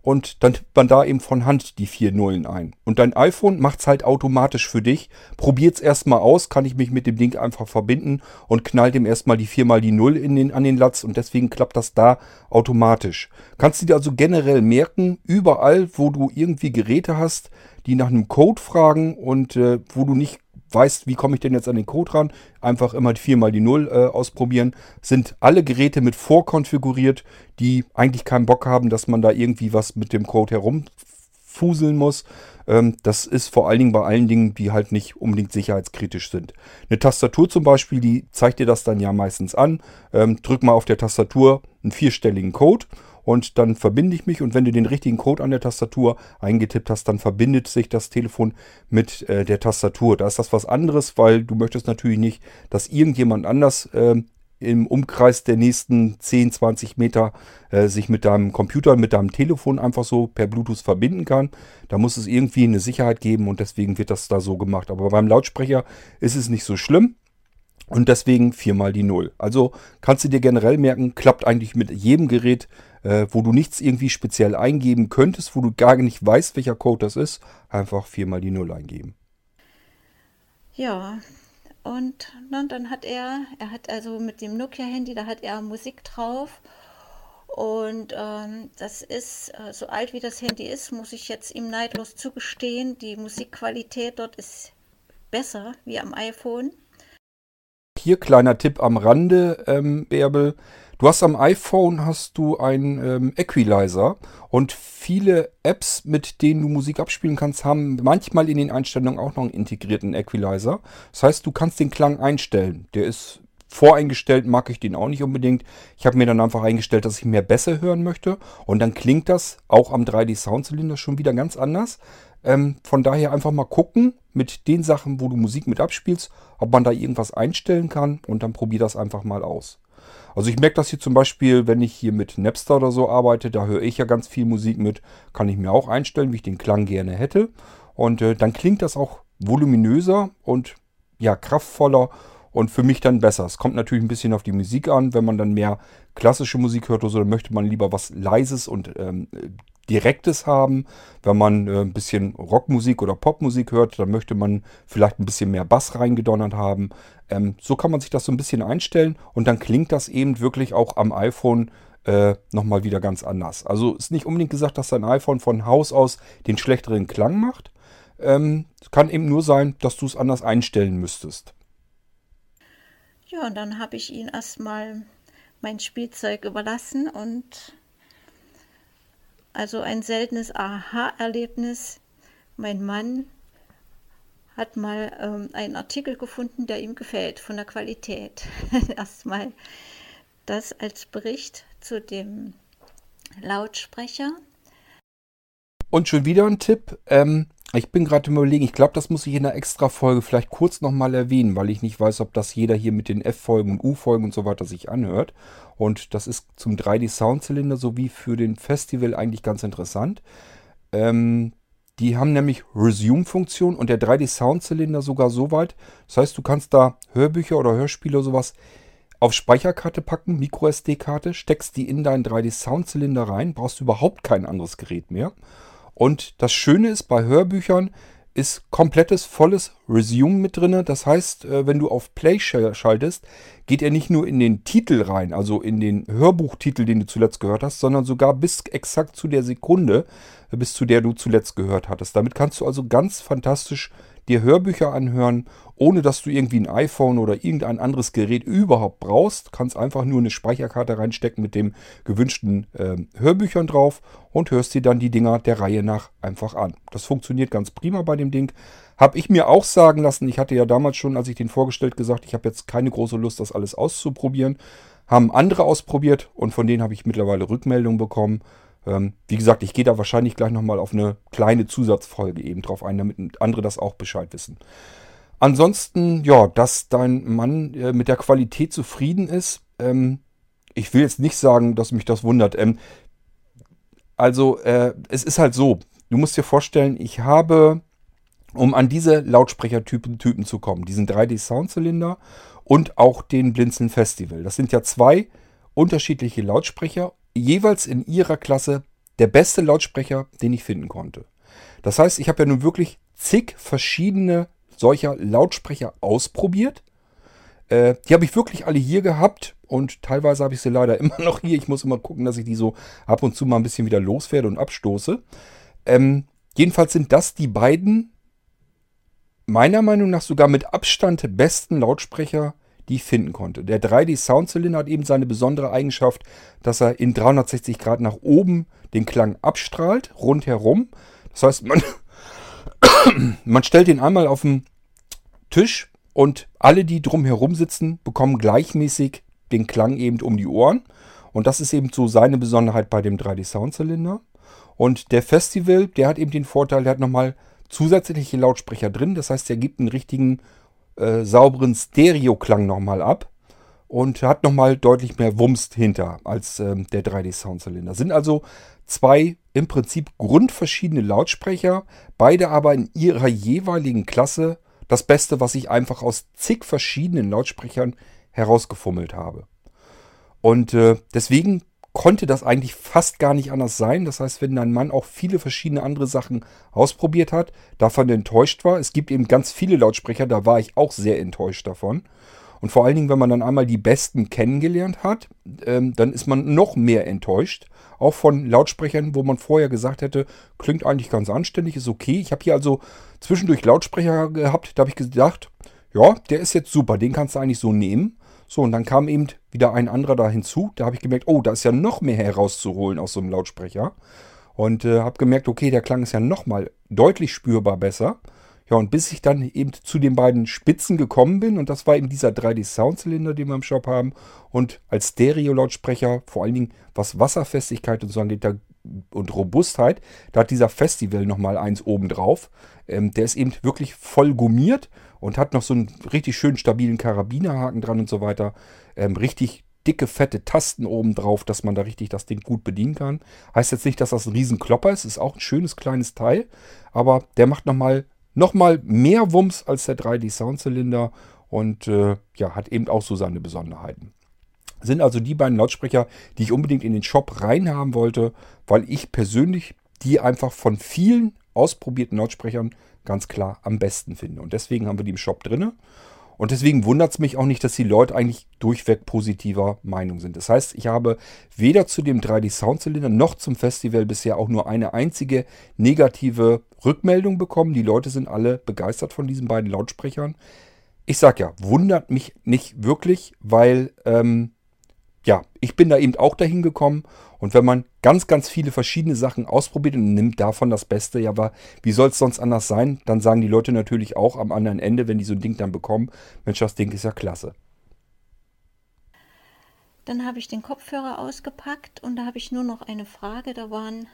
und dann tippt man da eben von Hand die vier Nullen ein. Und dein iPhone macht es halt automatisch für dich. Probiert es erstmal aus, kann ich mich mit dem Ding einfach verbinden und knallt ihm erstmal die viermal die Null in den, an den Latz und deswegen klappt das da automatisch. Kannst du dir also generell merken, überall, wo du irgendwie Geräte hast, die nach einem Code fragen und äh, wo du nicht weißt, wie komme ich denn jetzt an den Code ran, einfach immer viermal die Null äh, ausprobieren. Sind alle Geräte mit vorkonfiguriert, die eigentlich keinen Bock haben, dass man da irgendwie was mit dem Code herumfuseln muss. Ähm, das ist vor allen Dingen bei allen Dingen, die halt nicht unbedingt sicherheitskritisch sind. Eine Tastatur zum Beispiel, die zeigt dir das dann ja meistens an. Ähm, drück mal auf der Tastatur einen vierstelligen Code und dann verbinde ich mich und wenn du den richtigen Code an der Tastatur eingetippt hast, dann verbindet sich das Telefon mit äh, der Tastatur. Da ist das was anderes, weil du möchtest natürlich nicht, dass irgendjemand anders äh, im Umkreis der nächsten 10, 20 Meter äh, sich mit deinem Computer, mit deinem Telefon einfach so per Bluetooth verbinden kann. Da muss es irgendwie eine Sicherheit geben und deswegen wird das da so gemacht. Aber beim Lautsprecher ist es nicht so schlimm. Und deswegen viermal die Null. Also kannst du dir generell merken, klappt eigentlich mit jedem Gerät äh, wo du nichts irgendwie speziell eingeben könntest, wo du gar nicht weißt, welcher Code das ist, einfach viermal die Null eingeben. Ja, und, und dann hat er, er hat also mit dem Nokia-Handy, da hat er Musik drauf. Und ähm, das ist, äh, so alt wie das Handy ist, muss ich jetzt ihm neidlos zugestehen, die Musikqualität dort ist besser wie am iPhone. Hier kleiner Tipp am Rande, ähm, Bärbel. Du hast am iPhone hast du einen ähm, Equalizer und viele Apps, mit denen du Musik abspielen kannst, haben manchmal in den Einstellungen auch noch einen integrierten Equalizer. Das heißt, du kannst den Klang einstellen. Der ist voreingestellt mag ich den auch nicht unbedingt. Ich habe mir dann einfach eingestellt, dass ich mehr besser hören möchte. Und dann klingt das auch am 3D Soundzylinder schon wieder ganz anders. Ähm, von daher einfach mal gucken mit den Sachen, wo du Musik mit abspielst, ob man da irgendwas einstellen kann und dann probier das einfach mal aus. Also ich merke das hier zum Beispiel, wenn ich hier mit Napster oder so arbeite, da höre ich ja ganz viel Musik mit, kann ich mir auch einstellen, wie ich den Klang gerne hätte. Und äh, dann klingt das auch voluminöser und ja, kraftvoller und für mich dann besser. Es kommt natürlich ein bisschen auf die Musik an. Wenn man dann mehr klassische Musik hört oder so, dann möchte man lieber was Leises und ähm, Direktes haben. Wenn man äh, ein bisschen Rockmusik oder Popmusik hört, dann möchte man vielleicht ein bisschen mehr Bass reingedonnert haben. Ähm, so kann man sich das so ein bisschen einstellen und dann klingt das eben wirklich auch am iPhone äh, nochmal wieder ganz anders. Also ist nicht unbedingt gesagt, dass dein iPhone von Haus aus den schlechteren Klang macht. Ähm, es kann eben nur sein, dass du es anders einstellen müsstest. Ja, und dann habe ich ihn erstmal mein Spielzeug überlassen und also ein seltenes Aha-Erlebnis. Mein Mann hat mal ähm, einen Artikel gefunden, der ihm gefällt von der Qualität. Erstmal das als Bericht zu dem Lautsprecher. Und schon wieder ein Tipp. Ähm, ich bin gerade überlegen, ich glaube, das muss ich in einer extra Folge vielleicht kurz nochmal erwähnen, weil ich nicht weiß, ob das jeder hier mit den F-Folgen und U-Folgen und so weiter sich anhört. Und das ist zum 3D-Soundzylinder sowie für den Festival eigentlich ganz interessant. Ähm, die haben nämlich Resume-Funktion und der 3D-Soundzylinder sogar so weit. Das heißt, du kannst da Hörbücher oder Hörspiele oder sowas auf Speicherkarte packen, Micro-SD-Karte, steckst die in deinen 3D-Soundzylinder rein, brauchst überhaupt kein anderes Gerät mehr. Und das Schöne ist bei Hörbüchern, ist komplettes, volles Resume mit drin. Das heißt, äh, wenn du auf Play schaltest, geht er nicht nur in den Titel rein, also in den Hörbuchtitel, den du zuletzt gehört hast, sondern sogar bis exakt zu der Sekunde, äh, bis zu der du zuletzt gehört hattest. Damit kannst du also ganz fantastisch dir Hörbücher anhören, ohne dass du irgendwie ein iPhone oder irgendein anderes Gerät überhaupt brauchst. Kannst einfach nur eine Speicherkarte reinstecken mit dem gewünschten äh, Hörbüchern drauf und hörst dir dann die Dinger der Reihe nach einfach an. Das funktioniert ganz prima bei dem Ding. Habe ich mir auch sagen lassen, ich hatte ja damals schon, als ich den vorgestellt, gesagt, ich habe jetzt keine große Lust, das alles auszuprobieren. Haben andere ausprobiert und von denen habe ich mittlerweile Rückmeldungen bekommen. Ähm, wie gesagt, ich gehe da wahrscheinlich gleich nochmal auf eine kleine Zusatzfolge eben drauf ein, damit andere das auch Bescheid wissen. Ansonsten, ja, dass dein Mann äh, mit der Qualität zufrieden ist, ähm, ich will jetzt nicht sagen, dass mich das wundert. Ähm, also, äh, es ist halt so, du musst dir vorstellen, ich habe, um an diese Lautsprechertypen Typen zu kommen, diesen 3D-Soundzylinder und auch den Blinzeln Festival. Das sind ja zwei unterschiedliche Lautsprecher jeweils in ihrer Klasse der beste Lautsprecher, den ich finden konnte. Das heißt, ich habe ja nun wirklich zig verschiedene solcher Lautsprecher ausprobiert. Äh, die habe ich wirklich alle hier gehabt und teilweise habe ich sie leider immer noch hier. Ich muss immer gucken, dass ich die so ab und zu mal ein bisschen wieder loswerde und abstoße. Ähm, jedenfalls sind das die beiden meiner Meinung nach sogar mit Abstand besten Lautsprecher, die ich finden konnte. Der 3D Soundzylinder hat eben seine besondere Eigenschaft, dass er in 360 Grad nach oben den Klang abstrahlt, rundherum. Das heißt, man, man stellt ihn einmal auf den Tisch und alle, die drumherum sitzen, bekommen gleichmäßig den Klang eben um die Ohren. Und das ist eben so seine Besonderheit bei dem 3D Soundzylinder. Und der Festival, der hat eben den Vorteil, der hat nochmal zusätzliche Lautsprecher drin. Das heißt, er gibt einen richtigen äh, sauberen Stereo-Klang nochmal ab und hat nochmal deutlich mehr Wumms hinter als ähm, der 3D-Soundzylinder. Sind also zwei im Prinzip grundverschiedene Lautsprecher, beide aber in ihrer jeweiligen Klasse das Beste, was ich einfach aus zig verschiedenen Lautsprechern herausgefummelt habe. Und äh, deswegen konnte das eigentlich fast gar nicht anders sein. Das heißt, wenn dein Mann auch viele verschiedene andere Sachen ausprobiert hat, davon enttäuscht war. Es gibt eben ganz viele Lautsprecher, da war ich auch sehr enttäuscht davon. Und vor allen Dingen, wenn man dann einmal die besten kennengelernt hat, ähm, dann ist man noch mehr enttäuscht. Auch von Lautsprechern, wo man vorher gesagt hätte, klingt eigentlich ganz anständig, ist okay. Ich habe hier also zwischendurch Lautsprecher gehabt, da habe ich gedacht, ja, der ist jetzt super, den kannst du eigentlich so nehmen. So, und dann kam eben wieder ein anderer da hinzu. Da habe ich gemerkt, oh, da ist ja noch mehr herauszuholen aus so einem Lautsprecher. Und äh, habe gemerkt, okay, der Klang ist ja nochmal deutlich spürbar besser. Ja, und bis ich dann eben zu den beiden Spitzen gekommen bin, und das war eben dieser 3D-Soundzylinder, den wir im Shop haben, und als Stereo-Lautsprecher, vor allen Dingen was Wasserfestigkeit und so angeht, da, und Robustheit, da hat dieser Festival nochmal eins oben drauf. Ähm, der ist eben wirklich voll gummiert und hat noch so einen richtig schönen stabilen Karabinerhaken dran und so weiter. Ähm, richtig dicke, fette Tasten oben drauf, dass man da richtig das Ding gut bedienen kann. Heißt jetzt nicht, dass das ein Riesenklopper ist, ist auch ein schönes kleines Teil, aber der macht nochmal noch mal mehr Wumms als der 3D Soundzylinder und äh, ja, hat eben auch so seine Besonderheiten. Sind also die beiden Lautsprecher, die ich unbedingt in den Shop reinhaben wollte, weil ich persönlich die einfach von vielen ausprobierten Lautsprechern ganz klar am besten finde. Und deswegen haben wir die im Shop drinne. Und deswegen wundert es mich auch nicht, dass die Leute eigentlich durchweg positiver Meinung sind. Das heißt, ich habe weder zu dem 3D Soundzylinder noch zum Festival bisher auch nur eine einzige negative Rückmeldung bekommen. Die Leute sind alle begeistert von diesen beiden Lautsprechern. Ich sag ja, wundert mich nicht wirklich, weil ähm, ja, ich bin da eben auch dahin gekommen. Und wenn man ganz, ganz viele verschiedene Sachen ausprobiert und nimmt davon das Beste, ja, aber wie soll es sonst anders sein? Dann sagen die Leute natürlich auch am anderen Ende, wenn die so ein Ding dann bekommen, Mensch, das Ding ist ja klasse. Dann habe ich den Kopfhörer ausgepackt und da habe ich nur noch eine Frage. Da waren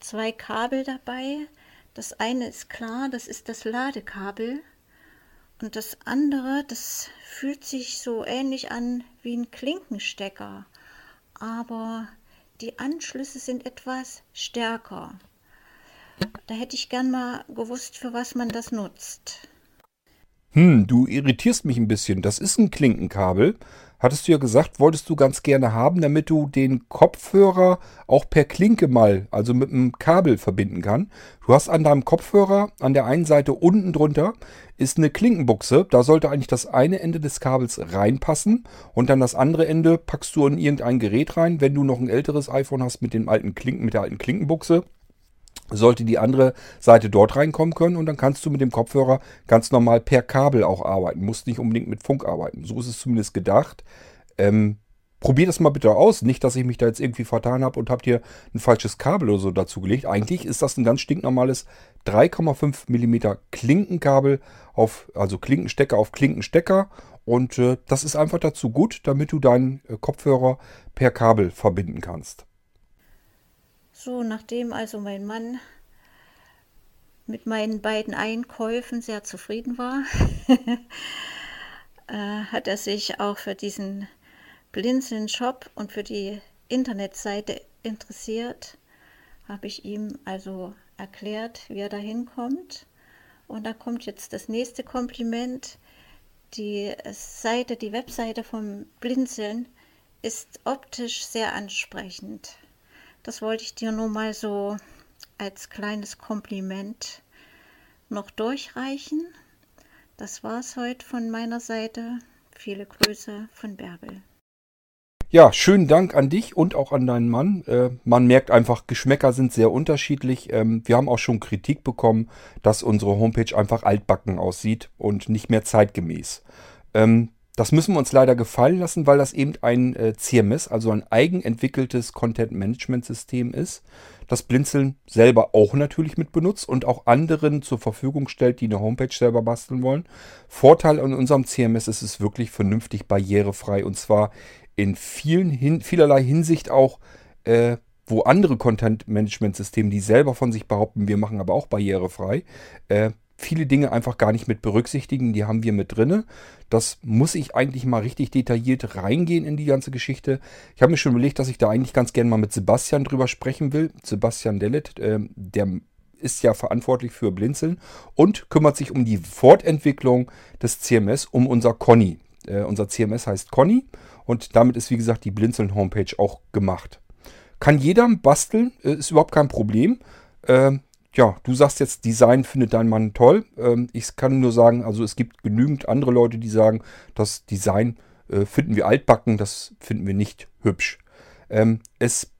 zwei Kabel dabei. Das eine ist klar, das ist das Ladekabel. Und das andere, das fühlt sich so ähnlich an wie ein Klinkenstecker, aber die Anschlüsse sind etwas stärker. Da hätte ich gern mal gewusst, für was man das nutzt. Hm, du irritierst mich ein bisschen. Das ist ein Klinkenkabel. Hattest du ja gesagt, wolltest du ganz gerne haben, damit du den Kopfhörer auch per Klinke mal, also mit einem Kabel verbinden kann. Du hast an deinem Kopfhörer an der einen Seite unten drunter ist eine Klinkenbuchse. Da sollte eigentlich das eine Ende des Kabels reinpassen und dann das andere Ende packst du in irgendein Gerät rein. Wenn du noch ein älteres iPhone hast mit dem alten Klinken, mit der alten Klinkenbuchse, sollte die andere Seite dort reinkommen können und dann kannst du mit dem Kopfhörer ganz normal per Kabel auch arbeiten. Musst nicht unbedingt mit Funk arbeiten. So ist es zumindest gedacht. Ähm, probier das mal bitte aus. Nicht, dass ich mich da jetzt irgendwie vertan habe und habt hier ein falsches Kabel oder so dazu gelegt. Eigentlich ist das ein ganz stinknormales 3,5 mm Klinkenkabel auf, also Klinkenstecker auf Klinkenstecker. Und äh, das ist einfach dazu gut, damit du deinen äh, Kopfhörer per Kabel verbinden kannst. So, nachdem also mein Mann mit meinen beiden Einkäufen sehr zufrieden war, äh, hat er sich auch für diesen Blinzeln-Shop und für die Internetseite interessiert. Habe ich ihm also erklärt, wie er da hinkommt. Und da kommt jetzt das nächste Kompliment. Die Seite, die Webseite vom Blinzeln ist optisch sehr ansprechend. Das wollte ich dir nur mal so als kleines Kompliment noch durchreichen. Das war's heute von meiner Seite. Viele Grüße von Bärbel. Ja, schönen Dank an dich und auch an deinen Mann. Äh, man merkt einfach, Geschmäcker sind sehr unterschiedlich. Ähm, wir haben auch schon Kritik bekommen, dass unsere Homepage einfach altbacken aussieht und nicht mehr zeitgemäß. Ähm, das müssen wir uns leider gefallen lassen, weil das eben ein äh, CMS, also ein eigenentwickeltes Content-Management-System ist, das Blinzeln selber auch natürlich mit benutzt und auch anderen zur Verfügung stellt, die eine Homepage selber basteln wollen. Vorteil an unserem CMS ist es wirklich vernünftig barrierefrei und zwar in vielen hin, vielerlei Hinsicht auch, äh, wo andere Content-Management-Systeme, die selber von sich behaupten, wir machen aber auch barrierefrei, äh, viele Dinge einfach gar nicht mit berücksichtigen. Die haben wir mit drinne. Das muss ich eigentlich mal richtig detailliert reingehen in die ganze Geschichte. Ich habe mir schon überlegt, dass ich da eigentlich ganz gerne mal mit Sebastian drüber sprechen will. Sebastian Dellet, äh, der ist ja verantwortlich für Blinzeln und kümmert sich um die Fortentwicklung des CMS, um unser Conny. Äh, unser CMS heißt Conny und damit ist, wie gesagt, die Blinzeln-Homepage auch gemacht. Kann jeder basteln, äh, ist überhaupt kein Problem. Ähm, ja, du sagst jetzt, Design findet dein Mann toll. Ähm, ich kann nur sagen, also es gibt genügend andere Leute, die sagen, das Design äh, finden wir altbacken, das finden wir nicht hübsch. Ähm, es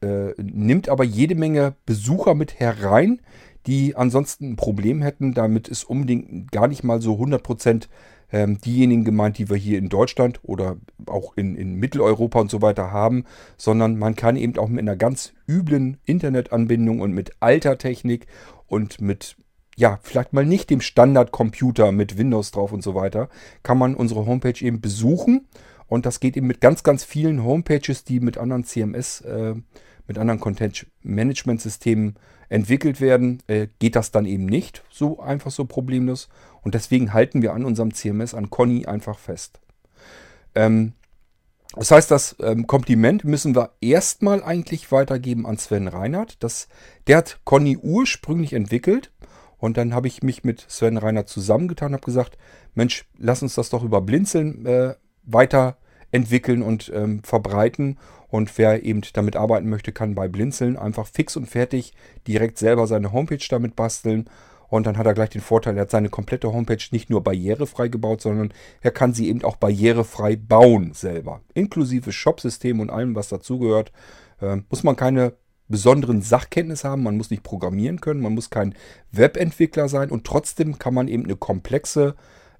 äh, nimmt aber jede Menge Besucher mit herein, die ansonsten ein Problem hätten. Damit ist unbedingt gar nicht mal so 100% ähm, diejenigen gemeint, die wir hier in Deutschland oder auch in, in Mitteleuropa und so weiter haben, sondern man kann eben auch mit einer ganz üblen Internetanbindung und mit alter Technik und mit ja, vielleicht mal nicht dem Standardcomputer mit Windows drauf und so weiter, kann man unsere Homepage eben besuchen. Und das geht eben mit ganz, ganz vielen Homepages, die mit anderen CMS, äh, mit anderen Content-Management-Systemen entwickelt werden, äh, geht das dann eben nicht so einfach so problemlos. Und deswegen halten wir an unserem CMS, an Conny einfach fest. Ähm, das heißt, das ähm, Kompliment müssen wir erstmal eigentlich weitergeben an Sven Reinhardt. Das, der hat Conny ursprünglich entwickelt und dann habe ich mich mit Sven Reinhardt zusammengetan und habe gesagt, Mensch, lass uns das doch über Blinzeln äh, weiterentwickeln und ähm, verbreiten. Und wer eben damit arbeiten möchte, kann bei Blinzeln einfach fix und fertig direkt selber seine Homepage damit basteln. Und dann hat er gleich den Vorteil, er hat seine komplette Homepage nicht nur barrierefrei gebaut, sondern er kann sie eben auch barrierefrei bauen selber. Inklusive Shopsystem und allem, was dazugehört. Äh, muss man keine besonderen Sachkenntnis haben, man muss nicht programmieren können, man muss kein Webentwickler sein und trotzdem kann man eben eine komplexe,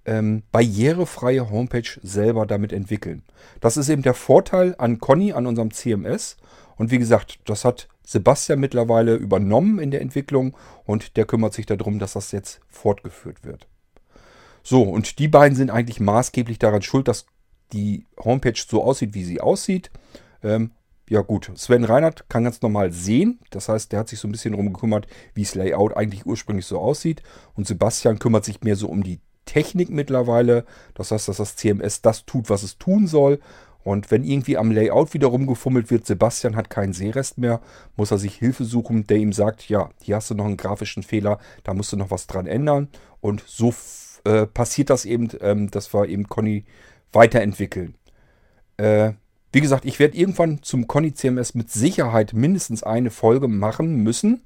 ähm, barrierefreie Homepage selber damit entwickeln. Das ist eben der Vorteil an Conny, an unserem CMS. Und wie gesagt, das hat Sebastian mittlerweile übernommen in der Entwicklung und der kümmert sich darum, dass das jetzt fortgeführt wird. So, und die beiden sind eigentlich maßgeblich daran schuld, dass die Homepage so aussieht, wie sie aussieht. Ähm, ja gut, Sven Reinhardt kann ganz normal sehen. Das heißt, der hat sich so ein bisschen darum gekümmert, wie das Layout eigentlich ursprünglich so aussieht. Und Sebastian kümmert sich mehr so um die Technik mittlerweile. Das heißt, dass das CMS das tut, was es tun soll. Und wenn irgendwie am Layout wieder rumgefummelt wird, Sebastian hat keinen Sehrest mehr, muss er sich Hilfe suchen, der ihm sagt, ja, hier hast du noch einen grafischen Fehler, da musst du noch was dran ändern. Und so äh, passiert das eben, ähm, dass wir eben Conny weiterentwickeln. Äh, wie gesagt, ich werde irgendwann zum Conny CMS mit Sicherheit mindestens eine Folge machen müssen,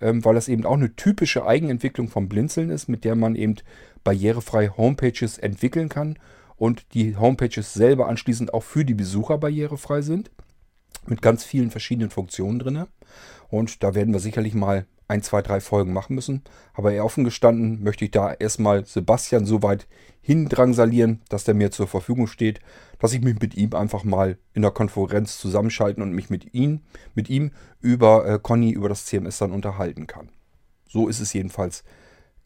ähm, weil das eben auch eine typische Eigenentwicklung vom Blinzeln ist, mit der man eben barrierefrei Homepages entwickeln kann und die Homepages selber anschließend auch für die Besucher barrierefrei sind. Mit ganz vielen verschiedenen Funktionen drin. Und da werden wir sicherlich mal ein, zwei, drei Folgen machen müssen. Aber eher offen gestanden möchte ich da erstmal Sebastian so weit hindrangsalieren, dass der mir zur Verfügung steht, dass ich mich mit ihm einfach mal in der Konferenz zusammenschalten und mich mit ihm, mit ihm über äh, Conny, über das CMS dann unterhalten kann. So ist es jedenfalls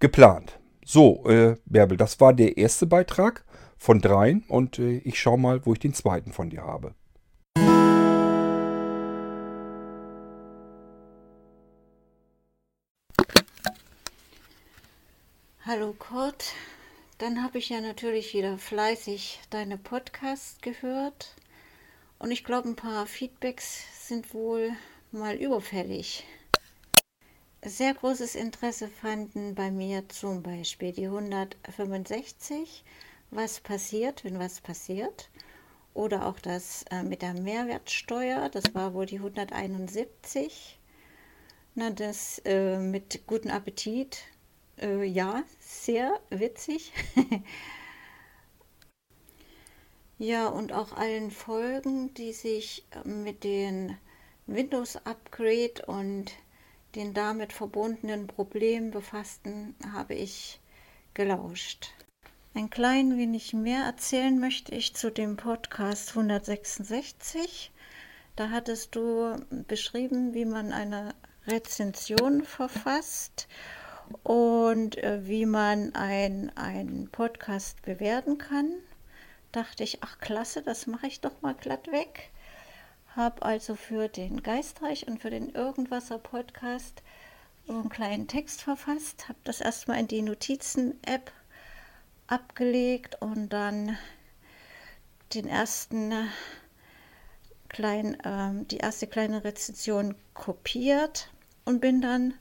geplant. So, äh, Bärbel, das war der erste Beitrag von dreien und äh, ich schaue mal, wo ich den zweiten von dir habe. Hallo Kurt, dann habe ich ja natürlich wieder fleißig deine Podcasts gehört und ich glaube, ein paar Feedbacks sind wohl mal überfällig. Sehr großes Interesse fanden bei mir zum Beispiel die 165, was passiert, wenn was passiert. Oder auch das äh, mit der Mehrwertsteuer, das war wohl die 171. Na, das äh, mit guten Appetit, äh, ja, sehr witzig. ja, und auch allen Folgen, die sich äh, mit den Windows-Upgrade und den damit verbundenen Problemen befassten, habe ich gelauscht. Ein klein wenig mehr erzählen möchte ich zu dem Podcast 166. Da hattest du beschrieben, wie man eine Rezension verfasst und äh, wie man einen Podcast bewerten kann. Dachte ich, ach klasse, das mache ich doch mal glatt weg. Habe also für den Geistreich und für den Irgendwasser Podcast einen kleinen Text verfasst, habe das erstmal in die Notizen-App abgelegt und dann den ersten kleinen, äh, die erste kleine Rezension kopiert und bin dann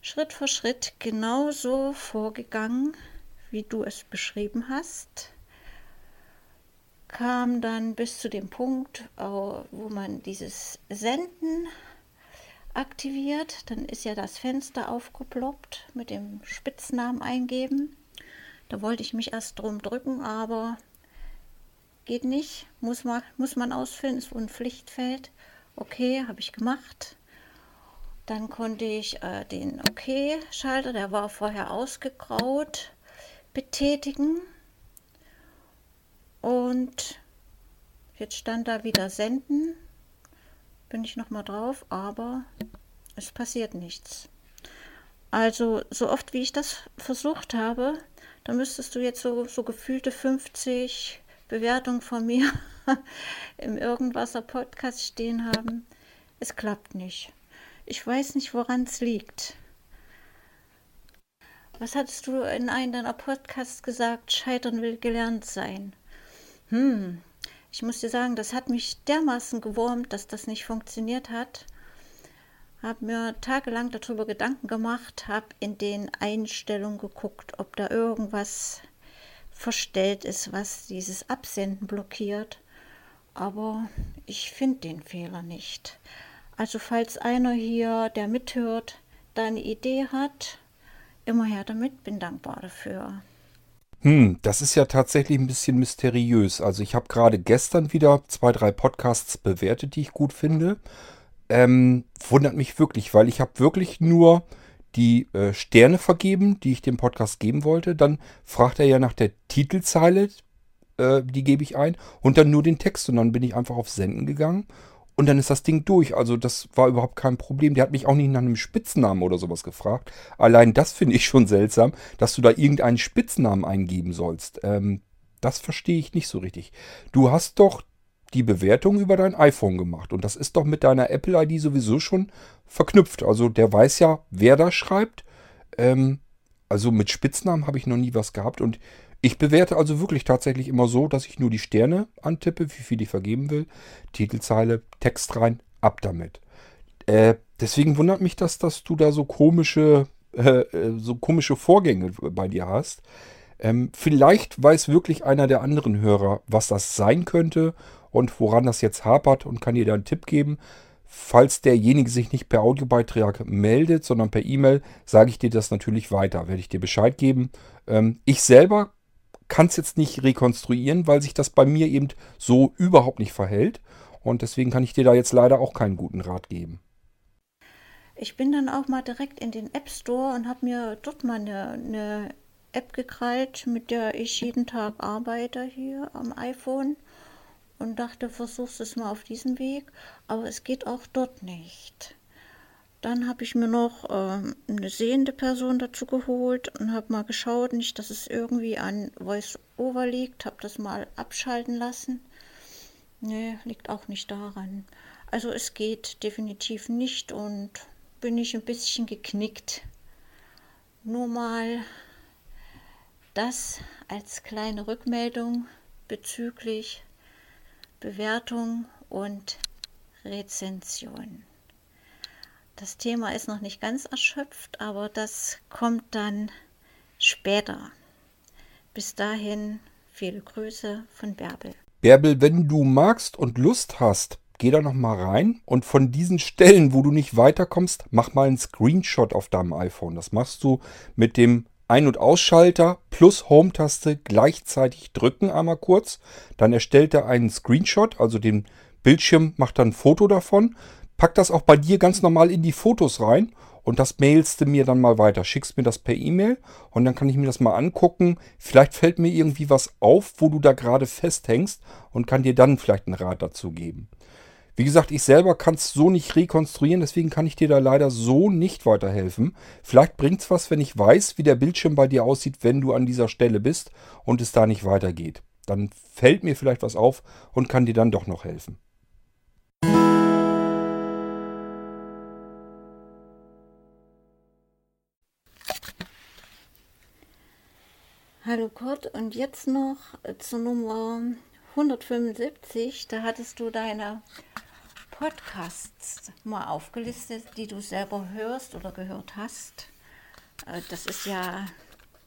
Schritt für Schritt genauso vorgegangen, wie du es beschrieben hast. Kam dann bis zu dem Punkt, wo man dieses Senden aktiviert. Dann ist ja das Fenster aufgeploppt mit dem Spitznamen eingeben. Da wollte ich mich erst drum drücken, aber geht nicht. Muss man, muss man ausfüllen, ist ein Pflichtfeld. Okay, habe ich gemacht. Dann konnte ich äh, den OK-Schalter, der war vorher ausgegraut, betätigen. Und jetzt stand da wieder Senden. Bin ich nochmal drauf, aber es passiert nichts. Also so oft wie ich das versucht habe, da müsstest du jetzt so, so gefühlte 50 Bewertungen von mir im Irgendwasser Podcast stehen haben. Es klappt nicht. Ich weiß nicht, woran es liegt. Was hattest du in einem deiner Podcasts gesagt? Scheitern will gelernt sein. Hm, ich muss dir sagen, das hat mich dermaßen gewurmt, dass das nicht funktioniert hat. Habe mir tagelang darüber Gedanken gemacht, habe in den Einstellungen geguckt, ob da irgendwas verstellt ist, was dieses Absenden blockiert. Aber ich finde den Fehler nicht. Also falls einer hier, der mithört, da eine Idee hat, immer her damit, bin dankbar dafür. Hm, das ist ja tatsächlich ein bisschen mysteriös. Also ich habe gerade gestern wieder zwei, drei Podcasts bewertet, die ich gut finde. Ähm, wundert mich wirklich, weil ich habe wirklich nur die äh, Sterne vergeben, die ich dem Podcast geben wollte. Dann fragt er ja nach der Titelzeile, äh, die gebe ich ein. Und dann nur den Text. Und dann bin ich einfach auf Senden gegangen. Und dann ist das Ding durch. Also das war überhaupt kein Problem. Der hat mich auch nicht nach einem Spitznamen oder sowas gefragt. Allein das finde ich schon seltsam, dass du da irgendeinen Spitznamen eingeben sollst. Ähm, das verstehe ich nicht so richtig. Du hast doch die Bewertung über dein iPhone gemacht. Und das ist doch mit deiner Apple-ID sowieso schon verknüpft. Also der weiß ja, wer da schreibt. Ähm, also mit Spitznamen habe ich noch nie was gehabt. Und ich bewerte also wirklich tatsächlich immer so, dass ich nur die Sterne antippe, wie viel ich vergeben will. Titelzeile, Text rein, ab damit. Äh, deswegen wundert mich das, dass du da so komische, äh, äh, so komische Vorgänge bei dir hast. Ähm, vielleicht weiß wirklich einer der anderen Hörer, was das sein könnte und woran das jetzt hapert und kann dir da einen Tipp geben. Falls derjenige sich nicht per Audiobeitrag meldet, sondern per E-Mail, sage ich dir das natürlich weiter, werde ich dir Bescheid geben. Ähm, ich selber kann es jetzt nicht rekonstruieren, weil sich das bei mir eben so überhaupt nicht verhält. Und deswegen kann ich dir da jetzt leider auch keinen guten Rat geben. Ich bin dann auch mal direkt in den App Store und habe mir dort mal eine, eine App gekrallt, mit der ich jeden Tag arbeite hier am iPhone und dachte, versuch's es mal auf diesem Weg, aber es geht auch dort nicht. Dann habe ich mir noch ähm, eine sehende Person dazu geholt und habe mal geschaut, nicht, dass es irgendwie an Voice-Over liegt, habe das mal abschalten lassen. Nee, liegt auch nicht daran. Also es geht definitiv nicht und bin ich ein bisschen geknickt. Nur mal das als kleine Rückmeldung bezüglich Bewertung und Rezension. Das Thema ist noch nicht ganz erschöpft, aber das kommt dann später. Bis dahin viele Grüße von Bärbel. Bärbel, wenn du magst und Lust hast, geh da noch mal rein und von diesen Stellen, wo du nicht weiterkommst, mach mal einen Screenshot auf deinem iPhone. Das machst du mit dem Ein- und Ausschalter plus Home-Taste gleichzeitig drücken einmal kurz. Dann erstellt er einen Screenshot, also den Bildschirm macht dann ein Foto davon pack das auch bei dir ganz normal in die Fotos rein und das mailst du mir dann mal weiter. Schickst mir das per E-Mail und dann kann ich mir das mal angucken. Vielleicht fällt mir irgendwie was auf, wo du da gerade festhängst und kann dir dann vielleicht einen Rat dazu geben. Wie gesagt, ich selber kann es so nicht rekonstruieren, deswegen kann ich dir da leider so nicht weiterhelfen. Vielleicht bringt es was, wenn ich weiß, wie der Bildschirm bei dir aussieht, wenn du an dieser Stelle bist und es da nicht weitergeht. Dann fällt mir vielleicht was auf und kann dir dann doch noch helfen. Hallo Kurt, und jetzt noch zur Nummer 175. Da hattest du deine Podcasts mal aufgelistet, die du selber hörst oder gehört hast. Äh, das ist ja,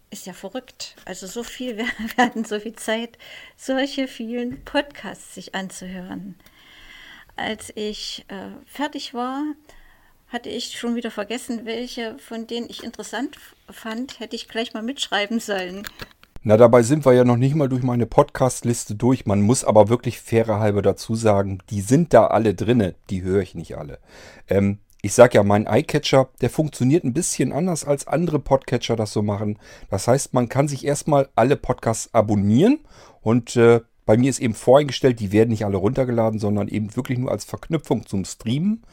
ist ja verrückt. Also so viel werden so viel Zeit, solche vielen Podcasts sich anzuhören. Als ich äh, fertig war, hatte ich schon wieder vergessen, welche von denen ich interessant fand, hätte ich gleich mal mitschreiben sollen. Na, dabei sind wir ja noch nicht mal durch meine Podcast-Liste durch. Man muss aber wirklich fairer halber dazu sagen, die sind da alle drinne. Die höre ich nicht alle. Ähm, ich sage ja, mein iCatcher, der funktioniert ein bisschen anders als andere Podcatcher das so machen. Das heißt, man kann sich erstmal alle Podcasts abonnieren und äh, bei mir ist eben voreingestellt, die werden nicht alle runtergeladen, sondern eben wirklich nur als Verknüpfung zum Streamen.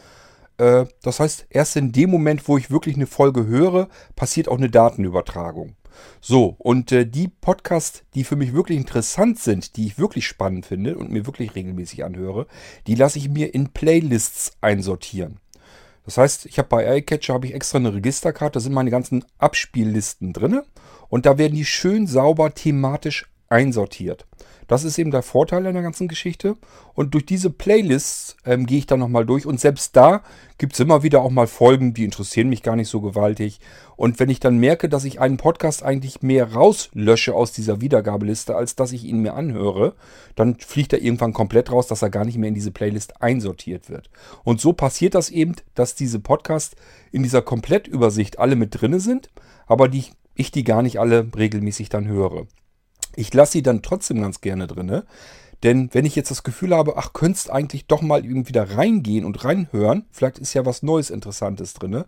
Äh, das heißt, erst in dem Moment, wo ich wirklich eine Folge höre, passiert auch eine Datenübertragung. So, und äh, die Podcasts, die für mich wirklich interessant sind, die ich wirklich spannend finde und mir wirklich regelmäßig anhöre, die lasse ich mir in Playlists einsortieren. Das heißt, ich habe bei iCatcher habe ich extra eine Registerkarte, da sind meine ganzen Abspiellisten drin und da werden die schön sauber thematisch einsortiert. Das ist eben der Vorteil an der ganzen Geschichte. Und durch diese Playlists ähm, gehe ich dann nochmal durch. Und selbst da gibt es immer wieder auch mal Folgen, die interessieren mich gar nicht so gewaltig. Und wenn ich dann merke, dass ich einen Podcast eigentlich mehr rauslösche aus dieser Wiedergabeliste, als dass ich ihn mir anhöre, dann fliegt er irgendwann komplett raus, dass er gar nicht mehr in diese Playlist einsortiert wird. Und so passiert das eben, dass diese Podcasts in dieser Komplettübersicht alle mit drinne sind, aber die, ich die gar nicht alle regelmäßig dann höre. Ich lasse sie dann trotzdem ganz gerne drinne. Denn wenn ich jetzt das Gefühl habe, ach, könntest eigentlich doch mal irgendwie da reingehen und reinhören, vielleicht ist ja was Neues, Interessantes drin,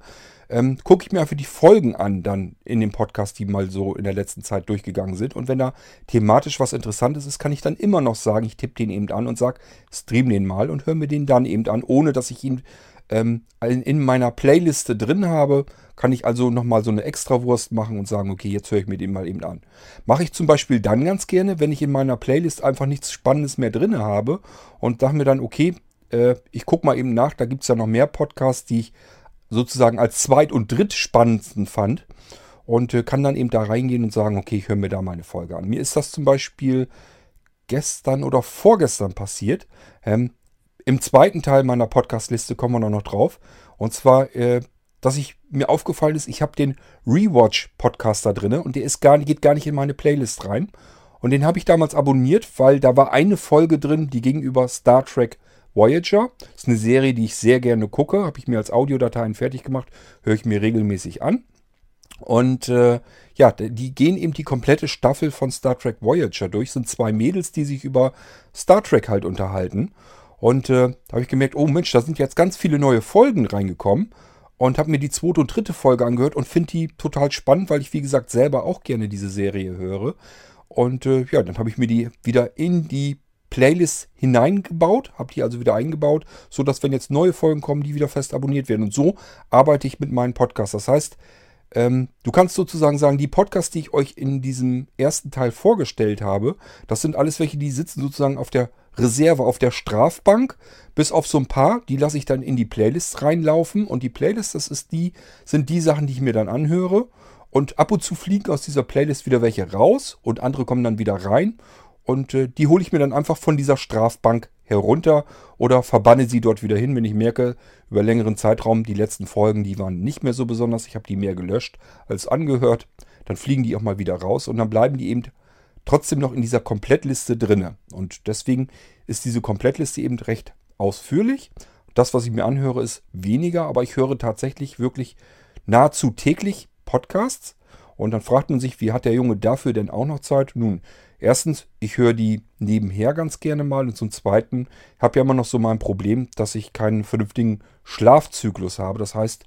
ähm, gucke ich mir einfach die Folgen an, dann in dem Podcast, die mal so in der letzten Zeit durchgegangen sind. Und wenn da thematisch was Interessantes ist, kann ich dann immer noch sagen, ich tippe den eben an und sage, stream den mal und höre mir den dann eben an, ohne dass ich ihn ähm, in meiner Playliste drin habe, kann ich also nochmal so eine Extrawurst machen und sagen, okay, jetzt höre ich mir den mal eben an. Mache ich zum Beispiel dann ganz gerne, wenn ich in meiner Playlist einfach nichts Spannendes mehr drin habe und sage mir dann, okay, äh, ich gucke mal eben nach, da gibt es ja noch mehr Podcasts, die ich sozusagen als zweit- und drittspannendsten fand und äh, kann dann eben da reingehen und sagen, okay, ich höre mir da meine Folge an. Mir ist das zum Beispiel gestern oder vorgestern passiert. Ähm, Im zweiten Teil meiner Podcast-Liste kommen wir noch drauf. Und zwar äh, dass ich mir aufgefallen ist, ich habe den Rewatch-Podcast da drin und der ist gar, geht gar nicht in meine Playlist rein. Und den habe ich damals abonniert, weil da war eine Folge drin, die gegenüber Star Trek Voyager. Das ist eine Serie, die ich sehr gerne gucke. Habe ich mir als Audiodateien fertig gemacht. Höre ich mir regelmäßig an. Und äh, ja, die gehen eben die komplette Staffel von Star Trek Voyager durch. Sind zwei Mädels, die sich über Star Trek halt unterhalten. Und äh, da habe ich gemerkt, oh Mensch, da sind jetzt ganz viele neue Folgen reingekommen und habe mir die zweite und dritte Folge angehört und finde die total spannend, weil ich, wie gesagt, selber auch gerne diese Serie höre. Und äh, ja, dann habe ich mir die wieder in die Playlist hineingebaut, habe die also wieder eingebaut, sodass, wenn jetzt neue Folgen kommen, die wieder fest abonniert werden. Und so arbeite ich mit meinen Podcasts. Das heißt, ähm, du kannst sozusagen sagen, die Podcasts, die ich euch in diesem ersten Teil vorgestellt habe, das sind alles welche, die sitzen sozusagen auf der Reserve, auf der Strafbank, bis auf so ein paar, die lasse ich dann in die Playlist reinlaufen. Und die Playlist, das ist die, sind die Sachen, die ich mir dann anhöre. Und ab und zu fliegen aus dieser Playlist wieder welche raus und andere kommen dann wieder rein. Und äh, die hole ich mir dann einfach von dieser Strafbank herunter oder verbanne sie dort wieder hin, wenn ich merke, über längeren Zeitraum, die letzten Folgen, die waren nicht mehr so besonders, ich habe die mehr gelöscht als angehört, dann fliegen die auch mal wieder raus und dann bleiben die eben trotzdem noch in dieser Komplettliste drinne. Und deswegen ist diese Komplettliste eben recht ausführlich. Das, was ich mir anhöre, ist weniger, aber ich höre tatsächlich wirklich nahezu täglich Podcasts. Und dann fragt man sich, wie hat der Junge dafür denn auch noch Zeit? Nun, erstens, ich höre die nebenher ganz gerne mal. Und zum Zweiten habe ja immer noch so mein Problem, dass ich keinen vernünftigen Schlafzyklus habe. Das heißt,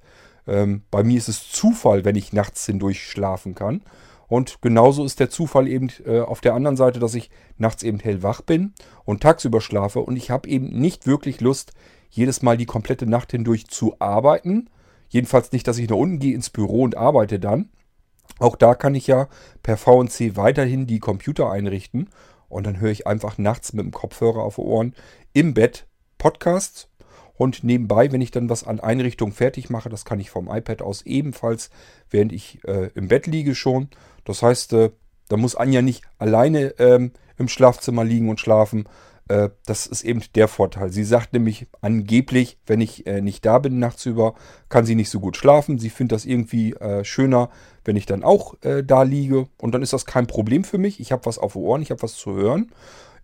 ähm, bei mir ist es Zufall, wenn ich nachts hindurch schlafen kann. Und genauso ist der Zufall eben äh, auf der anderen Seite, dass ich nachts eben hellwach bin und tagsüber schlafe. Und ich habe eben nicht wirklich Lust, jedes Mal die komplette Nacht hindurch zu arbeiten. Jedenfalls nicht, dass ich nach unten gehe ins Büro und arbeite dann. Auch da kann ich ja per VNC weiterhin die Computer einrichten. Und dann höre ich einfach nachts mit dem Kopfhörer auf Ohren im Bett Podcasts und nebenbei, wenn ich dann was an Einrichtungen fertig mache, das kann ich vom iPad aus ebenfalls, während ich äh, im Bett liege schon. Das heißt, äh, da muss Anja nicht alleine ähm, im Schlafzimmer liegen und schlafen. Äh, das ist eben der Vorteil. Sie sagt nämlich angeblich, wenn ich äh, nicht da bin nachts über, kann sie nicht so gut schlafen. Sie findet das irgendwie äh, schöner, wenn ich dann auch da liege. Und dann ist das kein Problem für mich. Ich habe was auf Ohren, ich habe was zu hören.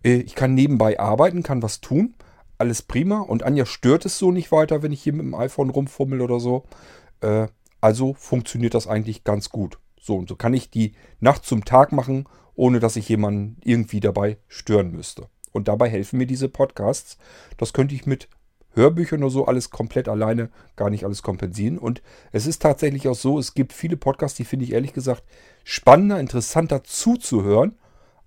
ich kann nebenbei arbeiten, kann was tun alles prima. Und Anja stört es so nicht weiter, wenn ich hier mit dem iPhone rumfummel oder so. Äh, also funktioniert das eigentlich ganz gut. So, und so kann ich die Nacht zum Tag machen, ohne dass ich jemanden irgendwie dabei stören müsste. Und dabei helfen mir diese Podcasts. Das könnte ich mit Hörbüchern oder so alles komplett alleine gar nicht alles kompensieren. Und es ist tatsächlich auch so, es gibt viele Podcasts, die finde ich ehrlich gesagt spannender, interessanter zuzuhören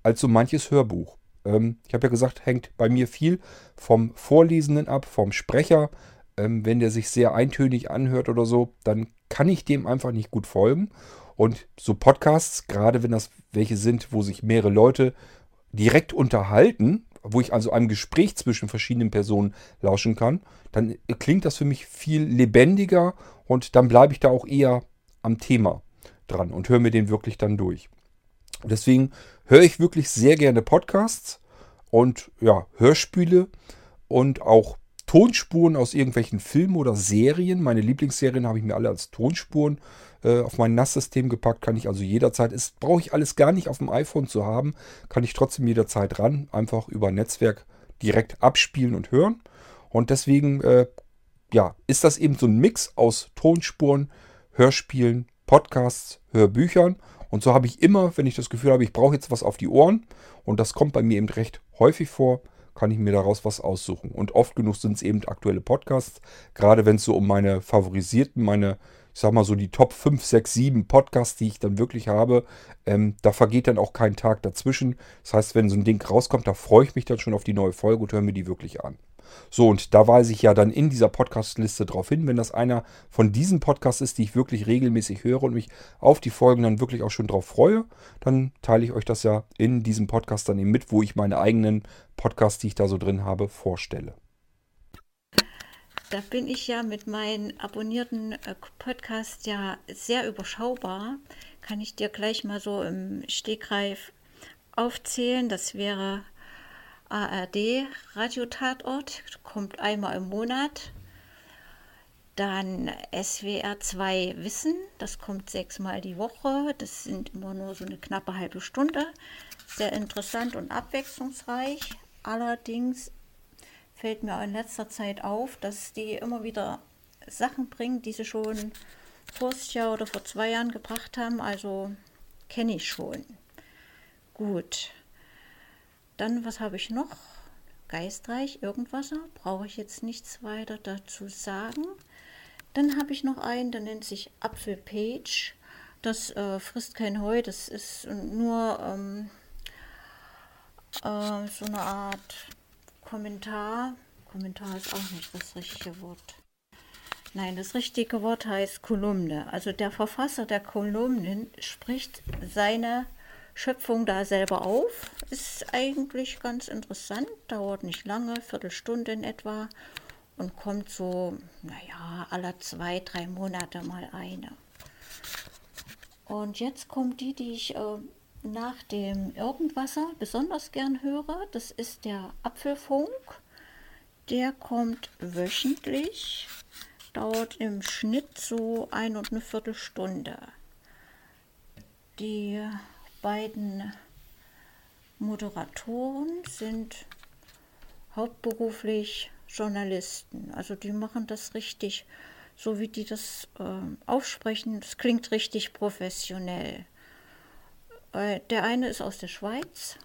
als so manches Hörbuch. Ähm, ich habe ja gesagt, hängt bei mir viel vom Vorlesenden ab, vom Sprecher. Ähm, wenn der sich sehr eintönig anhört oder so, dann kann ich dem einfach nicht gut folgen. Und so Podcasts, gerade wenn das welche sind, wo sich mehrere Leute direkt unterhalten, wo ich also einem Gespräch zwischen verschiedenen Personen lauschen kann, dann klingt das für mich viel lebendiger und dann bleibe ich da auch eher am Thema dran und höre mir den wirklich dann durch. Deswegen höre ich wirklich sehr gerne Podcasts und ja, Hörspiele und auch Tonspuren aus irgendwelchen Filmen oder Serien. Meine Lieblingsserien habe ich mir alle als Tonspuren äh, auf mein NAS-System gepackt. Kann ich also jederzeit, ist brauche ich alles gar nicht auf dem iPhone zu haben, kann ich trotzdem jederzeit ran, einfach über Netzwerk direkt abspielen und hören. Und deswegen, äh, ja, ist das eben so ein Mix aus Tonspuren, Hörspielen, Podcasts, Hörbüchern. Und so habe ich immer, wenn ich das Gefühl habe, ich brauche jetzt was auf die Ohren, und das kommt bei mir eben recht häufig vor, kann ich mir daraus was aussuchen. Und oft genug sind es eben aktuelle Podcasts, gerade wenn es so um meine favorisierten, meine, ich sag mal so die Top 5, 6, 7 Podcasts, die ich dann wirklich habe, ähm, da vergeht dann auch kein Tag dazwischen. Das heißt, wenn so ein Ding rauskommt, da freue ich mich dann schon auf die neue Folge und höre mir die wirklich an. So, und da weise ich ja dann in dieser Podcast-Liste drauf hin, wenn das einer von diesen Podcasts ist, die ich wirklich regelmäßig höre und mich auf die Folgen dann wirklich auch schon drauf freue, dann teile ich euch das ja in diesem Podcast dann eben mit, wo ich meine eigenen Podcasts, die ich da so drin habe, vorstelle. Da bin ich ja mit meinen abonnierten äh, Podcasts ja sehr überschaubar. Kann ich dir gleich mal so im Stegreif aufzählen. Das wäre ARD Radiotatort, kommt einmal im Monat. Dann SWR 2 Wissen, das kommt sechsmal die Woche. Das sind immer nur so eine knappe halbe Stunde. Sehr interessant und abwechslungsreich. Allerdings fällt mir in letzter Zeit auf, dass die immer wieder Sachen bringen, die sie schon vor Jahr oder vor zwei Jahren gebracht haben. Also kenne ich schon. Gut. Dann, was habe ich noch? Geistreich, irgendwas, brauche ich jetzt nichts weiter dazu sagen. Dann habe ich noch einen, der nennt sich Apfelpage. Das äh, frisst kein Heu, das ist nur ähm, äh, so eine Art Kommentar. Kommentar ist auch nicht das richtige Wort. Nein, das richtige Wort heißt Kolumne. Also der Verfasser der Kolumnen spricht seine Schöpfung da selber auf. Ist eigentlich ganz interessant, dauert nicht lange, Viertelstunde in etwa und kommt so, naja, alle zwei, drei Monate mal eine. Und jetzt kommt die, die ich äh, nach dem Irgendwasser besonders gern höre. Das ist der Apfelfunk. Der kommt wöchentlich, dauert im Schnitt so ein und eine Viertelstunde. Die beiden Moderatoren sind hauptberuflich Journalisten. Also die machen das richtig, so wie die das äh, aussprechen. Das klingt richtig professionell. Äh, der eine ist aus der Schweiz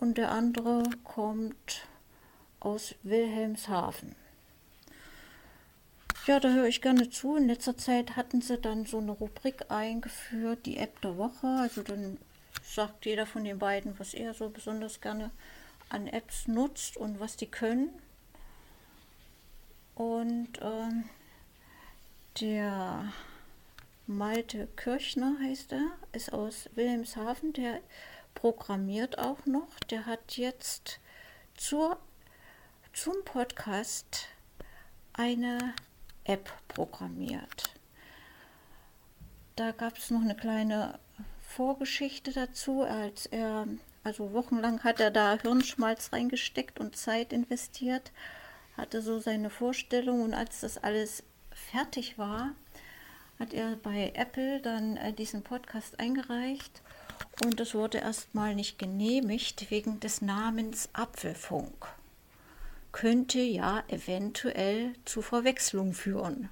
und der andere kommt aus Wilhelmshaven. Ja, da höre ich gerne zu. In letzter Zeit hatten sie dann so eine Rubrik eingeführt, die App der Woche. Also dann sagt jeder von den beiden, was er so besonders gerne an Apps nutzt und was die können. Und ähm, der Malte Kirchner heißt er, ist aus Wilhelmshaven, der programmiert auch noch. Der hat jetzt zur, zum Podcast eine App programmiert. Da gab es noch eine kleine Vorgeschichte dazu, als er, also wochenlang hat er da Hirnschmalz reingesteckt und Zeit investiert, hatte so seine Vorstellung und als das alles fertig war, hat er bei Apple dann äh, diesen Podcast eingereicht und es wurde erstmal nicht genehmigt wegen des Namens Apfelfunk könnte ja eventuell zu Verwechslung führen.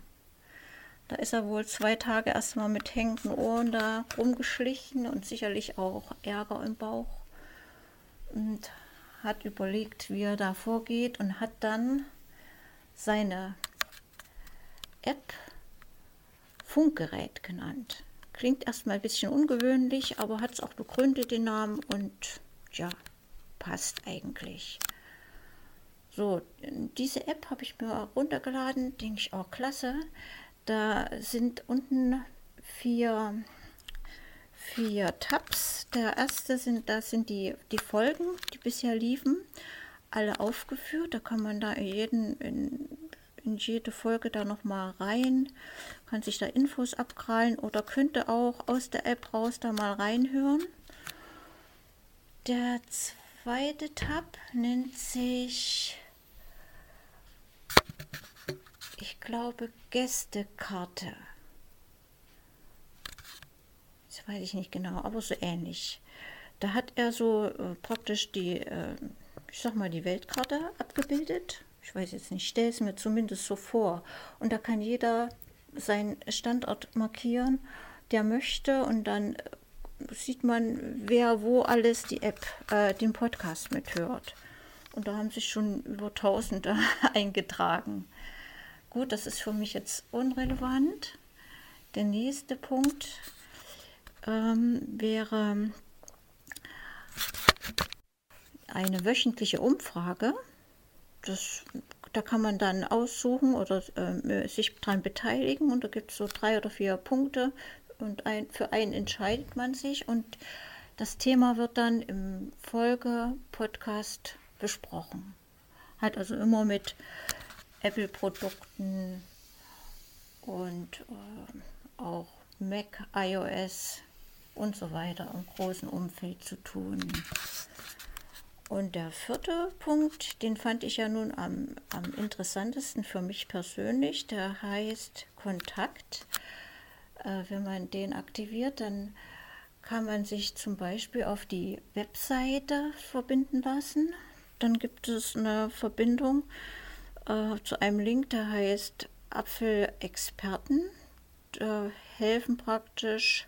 Da ist er wohl zwei Tage erstmal mit hängenden Ohren da rumgeschlichen und sicherlich auch Ärger im Bauch und hat überlegt, wie er da vorgeht und hat dann seine App Funkgerät genannt. Klingt erstmal ein bisschen ungewöhnlich, aber hat es auch begründet, den Namen und ja, passt eigentlich. So, diese App habe ich mir runtergeladen, denke ich auch klasse. Da sind unten vier, vier Tabs. Der erste sind, da sind die, die Folgen, die bisher liefen, alle aufgeführt. Da kann man da jeden, in, in jede Folge da nochmal rein, kann sich da Infos abkrallen oder könnte auch aus der App raus da mal reinhören. Der zweite Tab nennt sich ich glaube, Gästekarte. Das weiß ich nicht genau, aber so ähnlich. Da hat er so äh, praktisch die, äh, ich sag mal, die Weltkarte abgebildet. Ich weiß jetzt nicht, stelle es mir zumindest so vor. Und da kann jeder seinen Standort markieren, der möchte. Und dann äh, sieht man, wer wo alles die App, äh, den Podcast mithört. Und da haben sich schon über Tausende eingetragen. Gut, das ist für mich jetzt unrelevant. Der nächste Punkt ähm, wäre eine wöchentliche Umfrage. Das, da kann man dann aussuchen oder äh, sich daran beteiligen und da gibt es so drei oder vier Punkte und ein, für einen entscheidet man sich und das Thema wird dann im Folge-Podcast besprochen. Hat also immer mit Apple-Produkten und äh, auch Mac, iOS und so weiter im großen Umfeld zu tun. Und der vierte Punkt, den fand ich ja nun am, am interessantesten für mich persönlich, der heißt Kontakt. Äh, wenn man den aktiviert, dann kann man sich zum Beispiel auf die Webseite verbinden lassen. Dann gibt es eine Verbindung äh, zu einem Link, der heißt Apfelexperten. Da helfen praktisch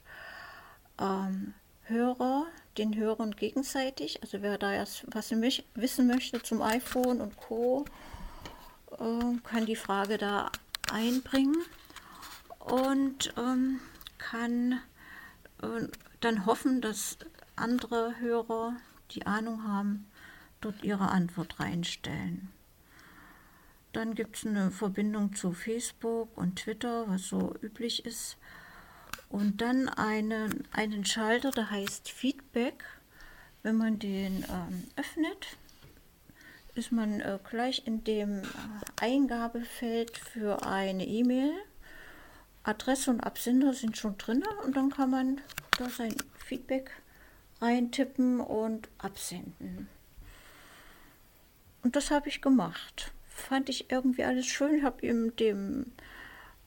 ähm, Hörer den Hörern gegenseitig. Also wer da erst was wissen möchte zum iPhone und Co., äh, kann die Frage da einbringen und ähm, kann äh, dann hoffen, dass andere Hörer, die Ahnung haben, dort ihre Antwort reinstellen. Dann gibt es eine Verbindung zu Facebook und Twitter, was so üblich ist. Und dann einen, einen Schalter, der heißt Feedback. Wenn man den ähm, öffnet, ist man äh, gleich in dem äh, Eingabefeld für eine E-Mail. Adresse und Absender sind schon drin und dann kann man da sein Feedback reintippen und absenden. Und das habe ich gemacht fand ich irgendwie alles schön. Ich habe ihm dem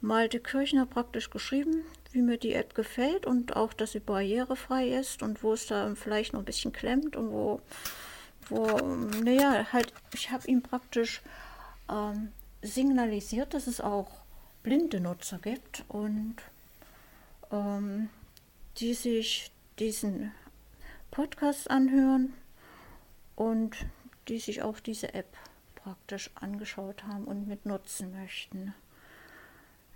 Malte Kirchner praktisch geschrieben, wie mir die App gefällt und auch, dass sie barrierefrei ist und wo es da vielleicht noch ein bisschen klemmt und wo, wo naja, halt, ich habe ihm praktisch ähm, signalisiert, dass es auch blinde Nutzer gibt und ähm, die sich diesen Podcast anhören und die sich auch diese App praktisch angeschaut haben und mit nutzen möchten.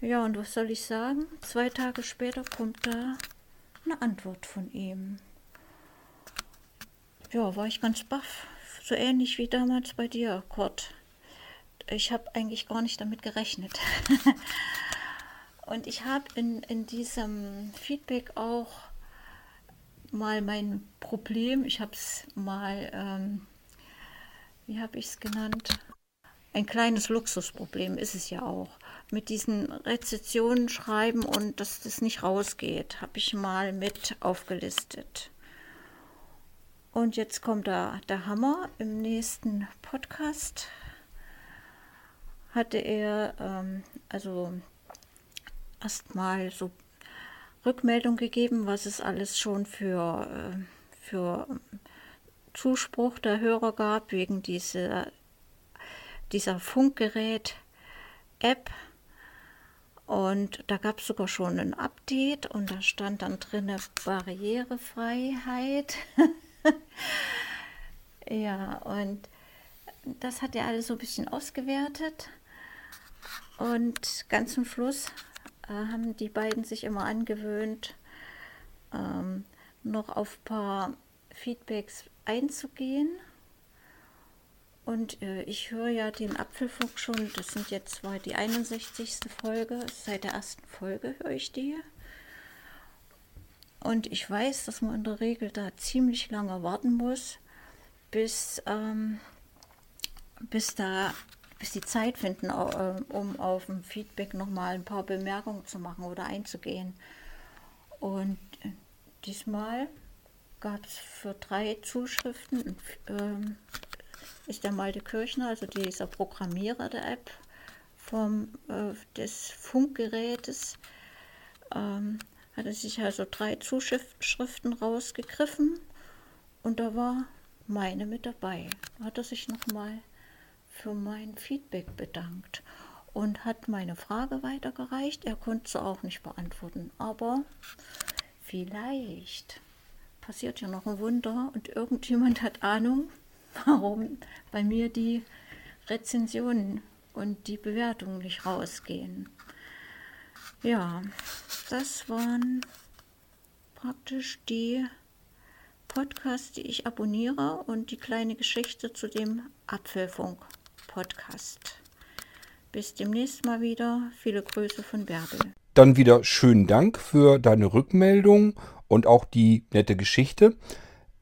Ja, und was soll ich sagen? Zwei Tage später kommt da eine Antwort von ihm. Ja, war ich ganz baff. So ähnlich wie damals bei dir, Kurt. Ich habe eigentlich gar nicht damit gerechnet. und ich habe in, in diesem Feedback auch mal mein Problem, ich habe es mal ähm, wie habe ich es genannt? Ein kleines Luxusproblem ist es ja auch. Mit diesen Rezessionen schreiben und dass das nicht rausgeht, habe ich mal mit aufgelistet. Und jetzt kommt da der Hammer. Im nächsten Podcast hatte er ähm, also erstmal so Rückmeldung gegeben, was es alles schon für, äh, für Zuspruch der Hörer gab wegen dieser, dieser Funkgerät-App. Und da gab es sogar schon ein Update und da stand dann drin Barrierefreiheit. ja, und das hat er alles so ein bisschen ausgewertet. Und ganz zum Schluss äh, haben die beiden sich immer angewöhnt, ähm, noch auf ein paar Feedbacks einzugehen. Und äh, ich höre ja den Apfelfunk schon, das sind jetzt zwar die 61. Folge, seit der ersten Folge höre ich die. Und ich weiß, dass man in der Regel da ziemlich lange warten muss, bis, ähm, bis da bis die Zeit finden, äh, um auf dem Feedback nochmal ein paar Bemerkungen zu machen oder einzugehen. Und äh, diesmal gab es für drei Zuschriften, ähm, ist der Malte Kirchner, also dieser Programmierer der App vom, äh, des Funkgerätes, ähm, hat er sich also drei Zuschriften rausgegriffen und da war meine mit dabei. Hat er sich nochmal für mein Feedback bedankt und hat meine Frage weitergereicht. Er konnte sie auch nicht beantworten, aber vielleicht passiert ja noch ein Wunder und irgendjemand hat Ahnung, warum bei mir die Rezensionen und die Bewertungen nicht rausgehen. Ja, das waren praktisch die Podcasts, die ich abonniere und die kleine Geschichte zu dem Apfelfunk. Podcast. Bis demnächst mal wieder. Viele Grüße von Bärbel. Dann wieder schönen Dank für deine Rückmeldung und auch die nette Geschichte.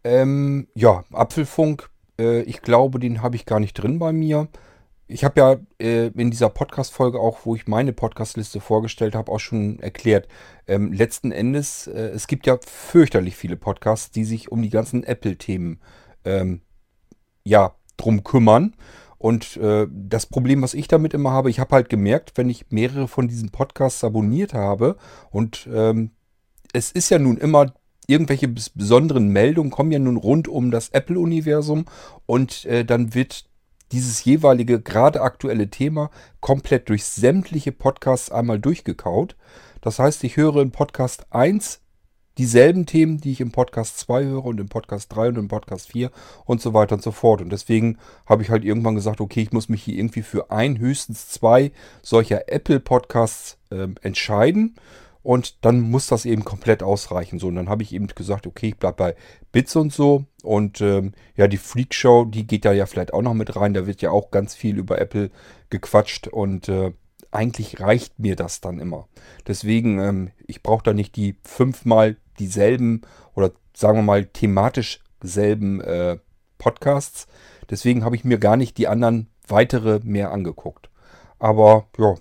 Ähm, ja, Apfelfunk, äh, ich glaube, den habe ich gar nicht drin bei mir. Ich habe ja äh, in dieser Podcast-Folge auch, wo ich meine Podcast-Liste vorgestellt habe, auch schon erklärt. Ähm, letzten Endes, äh, es gibt ja fürchterlich viele Podcasts, die sich um die ganzen Apple-Themen ähm, ja, drum kümmern. Und äh, das Problem, was ich damit immer habe, ich habe halt gemerkt, wenn ich mehrere von diesen Podcasts abonniert habe und ähm, es ist ja nun immer irgendwelche besonderen Meldungen kommen ja nun rund um das Apple-Universum und äh, dann wird dieses jeweilige gerade aktuelle Thema komplett durch sämtliche Podcasts einmal durchgekaut. Das heißt, ich höre in Podcast 1 dieselben Themen, die ich im Podcast 2 höre und im Podcast 3 und im Podcast 4 und so weiter und so fort. Und deswegen habe ich halt irgendwann gesagt, okay, ich muss mich hier irgendwie für ein, höchstens zwei solcher Apple-Podcasts äh, entscheiden. Und dann muss das eben komplett ausreichen. So, und dann habe ich eben gesagt, okay, ich bleibe bei Bits und so. Und ähm, ja, die Freak Show, die geht da ja vielleicht auch noch mit rein. Da wird ja auch ganz viel über Apple gequatscht. Und äh, eigentlich reicht mir das dann immer. Deswegen, ähm, ich brauche da nicht die fünfmal dieselben oder sagen wir mal thematisch selben äh, Podcasts. Deswegen habe ich mir gar nicht die anderen weitere mehr angeguckt. Aber ja,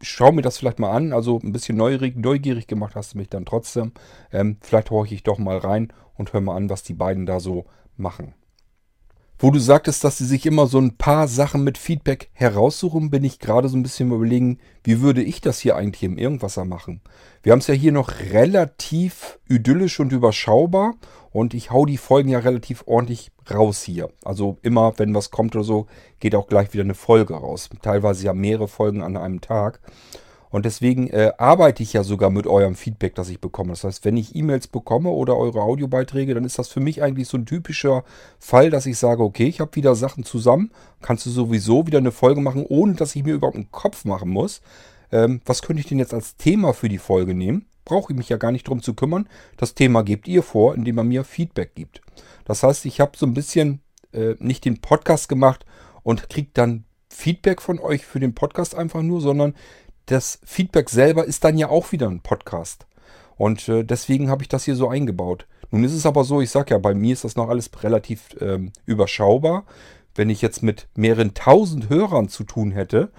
ich schaue mir das vielleicht mal an. Also ein bisschen neugierig, neugierig gemacht hast du mich dann trotzdem. Ähm, vielleicht horche ich doch mal rein und höre mal an, was die beiden da so machen. Wo du sagtest, dass sie sich immer so ein paar Sachen mit Feedback heraussuchen, bin ich gerade so ein bisschen überlegen, wie würde ich das hier eigentlich im Irgendwasser machen? Wir haben es ja hier noch relativ idyllisch und überschaubar und ich hau die Folgen ja relativ ordentlich raus hier. Also immer, wenn was kommt oder so, geht auch gleich wieder eine Folge raus. Teilweise ja mehrere Folgen an einem Tag. Und deswegen äh, arbeite ich ja sogar mit eurem Feedback, das ich bekomme. Das heißt, wenn ich E-Mails bekomme oder eure Audiobeiträge, dann ist das für mich eigentlich so ein typischer Fall, dass ich sage, okay, ich habe wieder Sachen zusammen, kannst du sowieso wieder eine Folge machen, ohne dass ich mir überhaupt einen Kopf machen muss. Ähm, was könnte ich denn jetzt als Thema für die Folge nehmen? Brauche ich mich ja gar nicht drum zu kümmern. Das Thema gebt ihr vor, indem ihr mir Feedback gibt. Das heißt, ich habe so ein bisschen äh, nicht den Podcast gemacht und kriege dann Feedback von euch für den Podcast einfach nur, sondern das Feedback selber ist dann ja auch wieder ein Podcast. Und äh, deswegen habe ich das hier so eingebaut. Nun ist es aber so, ich sage ja, bei mir ist das noch alles relativ ähm, überschaubar. Wenn ich jetzt mit mehreren tausend Hörern zu tun hätte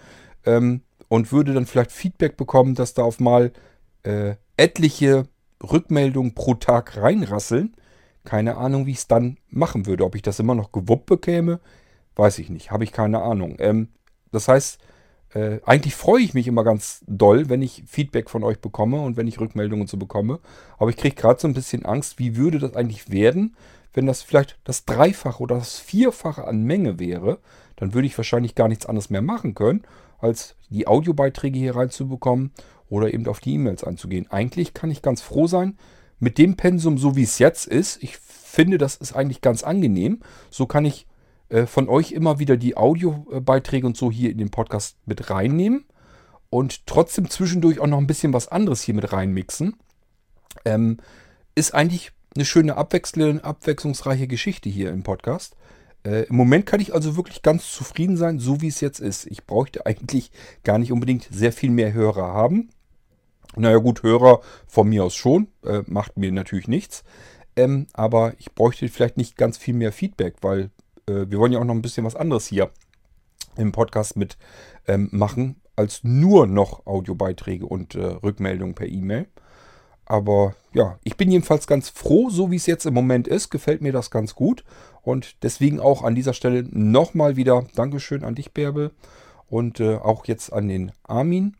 ähm, und würde dann vielleicht Feedback bekommen, dass da auf mal äh, etliche Rückmeldungen pro Tag reinrasseln, keine Ahnung, wie ich es dann machen würde. Ob ich das immer noch gewuppt bekäme, weiß ich nicht. Habe ich keine Ahnung. Ähm, das heißt, äh, eigentlich freue ich mich immer ganz doll, wenn ich Feedback von euch bekomme und wenn ich Rückmeldungen so bekomme. Aber ich kriege gerade so ein bisschen Angst, wie würde das eigentlich werden, wenn das vielleicht das Dreifache oder das Vierfache an Menge wäre. Dann würde ich wahrscheinlich gar nichts anderes mehr machen können, als die Audiobeiträge hier reinzubekommen oder eben auf die E-Mails einzugehen. Eigentlich kann ich ganz froh sein mit dem Pensum, so wie es jetzt ist. Ich finde, das ist eigentlich ganz angenehm. So kann ich äh, von euch immer wieder die Audiobeiträge und so hier in den Podcast mit reinnehmen und trotzdem zwischendurch auch noch ein bisschen was anderes hier mit reinmixen. Ähm, ist eigentlich eine schöne abwechselnde, abwechslungsreiche Geschichte hier im Podcast. Äh, Im Moment kann ich also wirklich ganz zufrieden sein, so wie es jetzt ist. Ich bräuchte eigentlich gar nicht unbedingt sehr viel mehr Hörer haben. Naja gut, Hörer von mir aus schon, äh, macht mir natürlich nichts. Ähm, aber ich bräuchte vielleicht nicht ganz viel mehr Feedback, weil äh, wir wollen ja auch noch ein bisschen was anderes hier im Podcast mit ähm, machen, als nur noch Audiobeiträge und äh, Rückmeldungen per E-Mail. Aber ja, ich bin jedenfalls ganz froh, so wie es jetzt im Moment ist. Gefällt mir das ganz gut. Und deswegen auch an dieser Stelle nochmal wieder Dankeschön an dich, Bärbel. Und äh, auch jetzt an den Armin.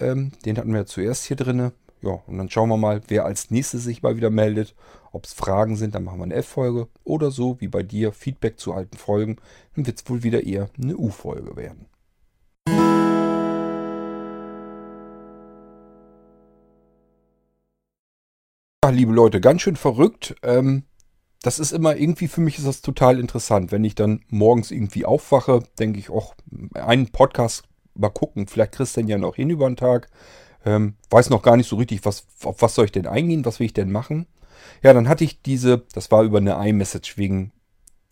Ähm, den hatten wir zuerst hier drin. Ja, und dann schauen wir mal, wer als nächstes sich mal wieder meldet. Ob es Fragen sind, dann machen wir eine F-Folge. Oder so wie bei dir Feedback zu alten Folgen. Dann wird es wohl wieder eher eine U-Folge werden. Ja, liebe Leute, ganz schön verrückt. Ähm, das ist immer irgendwie, für mich ist das total interessant. Wenn ich dann morgens irgendwie aufwache, denke ich, auch einen Podcast mal gucken. Vielleicht kriegst du den ja noch hin über den Tag. Ähm, weiß noch gar nicht so richtig, was, auf was soll ich denn eingehen, was will ich denn machen. Ja, dann hatte ich diese, das war über eine iMessage wegen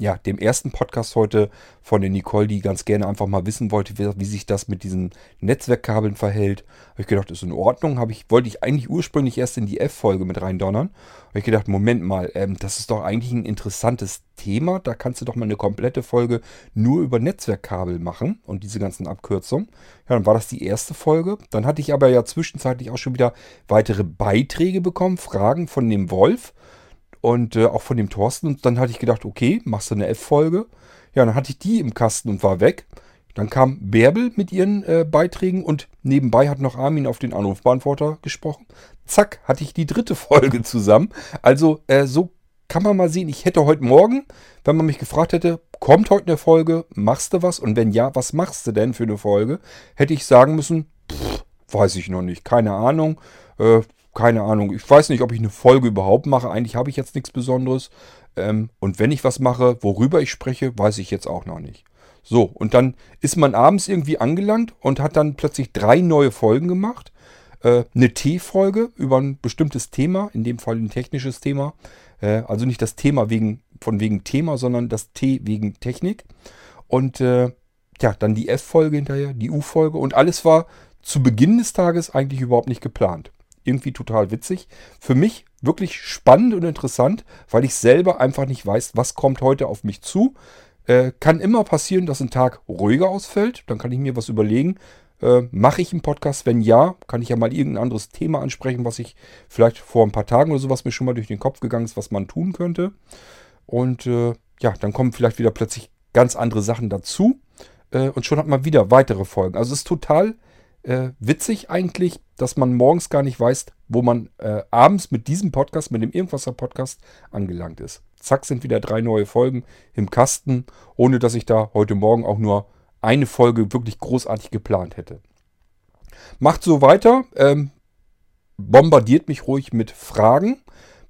ja, dem ersten Podcast heute von der Nicole, die ganz gerne einfach mal wissen wollte, wie, wie sich das mit diesen Netzwerkkabeln verhält. Habe ich gedacht, ist in Ordnung. Habe ich, wollte ich eigentlich ursprünglich erst in die F-Folge mit reindonnern. Habe ich gedacht, Moment mal, ähm, das ist doch eigentlich ein interessantes Thema. Da kannst du doch mal eine komplette Folge nur über Netzwerkkabel machen und diese ganzen Abkürzungen. Ja, dann war das die erste Folge. Dann hatte ich aber ja zwischenzeitlich auch schon wieder weitere Beiträge bekommen, Fragen von dem Wolf und äh, auch von dem Thorsten. Und dann hatte ich gedacht, okay, machst du eine F-Folge. Ja, dann hatte ich die im Kasten und war weg. Dann kam Bärbel mit ihren äh, Beiträgen und nebenbei hat noch Armin auf den Anrufbeantworter gesprochen. Zack, hatte ich die dritte Folge zusammen. Also äh, so kann man mal sehen, ich hätte heute Morgen, wenn man mich gefragt hätte, kommt heute eine Folge, machst du was? Und wenn ja, was machst du denn für eine Folge? Hätte ich sagen müssen, pff, weiß ich noch nicht, keine Ahnung. Äh, keine Ahnung. Ich weiß nicht, ob ich eine Folge überhaupt mache. Eigentlich habe ich jetzt nichts Besonderes. Ähm, und wenn ich was mache, worüber ich spreche, weiß ich jetzt auch noch nicht. So, und dann ist man abends irgendwie angelangt und hat dann plötzlich drei neue Folgen gemacht. Äh, eine T-Folge über ein bestimmtes Thema, in dem Fall ein technisches Thema. Äh, also nicht das Thema wegen, von wegen Thema, sondern das T wegen Technik. Und äh, ja, dann die F-Folge hinterher, die U-Folge und alles war zu Beginn des Tages eigentlich überhaupt nicht geplant irgendwie total witzig. Für mich wirklich spannend und interessant, weil ich selber einfach nicht weiß, was kommt heute auf mich zu. Äh, kann immer passieren, dass ein Tag ruhiger ausfällt. Dann kann ich mir was überlegen. Äh, Mache ich einen Podcast? Wenn ja, kann ich ja mal irgendein anderes Thema ansprechen, was ich vielleicht vor ein paar Tagen oder sowas mir schon mal durch den Kopf gegangen ist, was man tun könnte. Und äh, ja, dann kommen vielleicht wieder plötzlich ganz andere Sachen dazu. Äh, und schon hat man wieder weitere Folgen. Also es ist total äh, witzig eigentlich, dass man morgens gar nicht weiß, wo man äh, abends mit diesem Podcast, mit dem Irgendwasser-Podcast angelangt ist. Zack, sind wieder drei neue Folgen im Kasten, ohne dass ich da heute Morgen auch nur eine Folge wirklich großartig geplant hätte. Macht so weiter. Ähm, bombardiert mich ruhig mit Fragen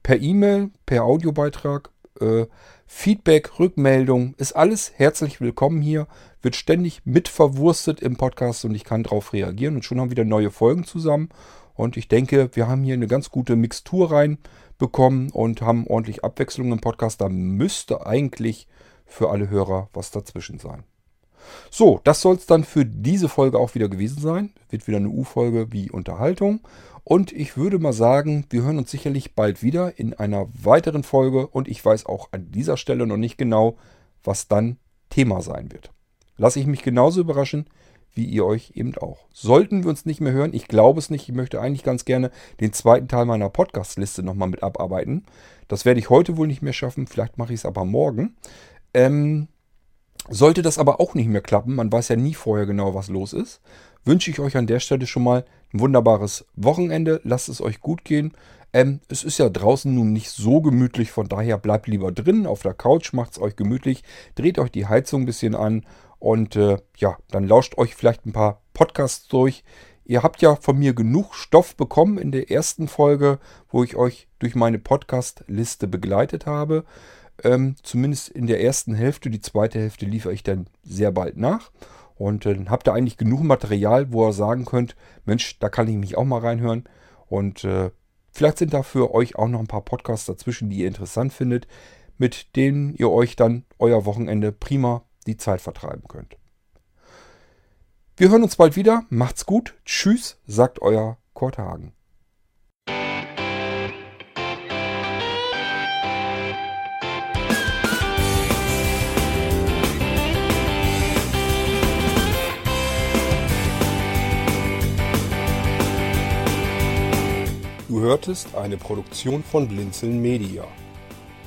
per E-Mail, per Audiobeitrag. Äh, Feedback, Rückmeldung, ist alles herzlich willkommen hier. Wird ständig mit verwurstet im Podcast und ich kann darauf reagieren. Und schon haben wir wieder neue Folgen zusammen. Und ich denke, wir haben hier eine ganz gute Mixtur reinbekommen und haben ordentlich Abwechslung im Podcast. Da müsste eigentlich für alle Hörer was dazwischen sein. So, das soll es dann für diese Folge auch wieder gewesen sein. Wird wieder eine U-Folge wie Unterhaltung. Und ich würde mal sagen, wir hören uns sicherlich bald wieder in einer weiteren Folge. Und ich weiß auch an dieser Stelle noch nicht genau, was dann Thema sein wird. Lasse ich mich genauso überraschen, wie ihr euch eben auch. Sollten wir uns nicht mehr hören, ich glaube es nicht, ich möchte eigentlich ganz gerne den zweiten Teil meiner Podcast-Liste nochmal mit abarbeiten. Das werde ich heute wohl nicht mehr schaffen, vielleicht mache ich es aber morgen. Ähm, sollte das aber auch nicht mehr klappen, man weiß ja nie vorher genau, was los ist, wünsche ich euch an der Stelle schon mal ein wunderbares Wochenende. Lasst es euch gut gehen. Ähm, es ist ja draußen nun nicht so gemütlich, von daher bleibt lieber drin auf der Couch, macht es euch gemütlich, dreht euch die Heizung ein bisschen an und äh, ja, dann lauscht euch vielleicht ein paar Podcasts durch. Ihr habt ja von mir genug Stoff bekommen in der ersten Folge, wo ich euch durch meine Podcast-Liste begleitet habe. Ähm, zumindest in der ersten Hälfte. Die zweite Hälfte liefere ich dann sehr bald nach. Und dann äh, habt ihr eigentlich genug Material, wo ihr sagen könnt, Mensch, da kann ich mich auch mal reinhören. Und äh, vielleicht sind da für euch auch noch ein paar Podcasts dazwischen, die ihr interessant findet. mit denen ihr euch dann euer Wochenende prima die Zeit vertreiben könnt. Wir hören uns bald wieder. Macht's gut. Tschüss, sagt euer Kurt Hagen. Du hörtest eine Produktion von Blinzeln Media.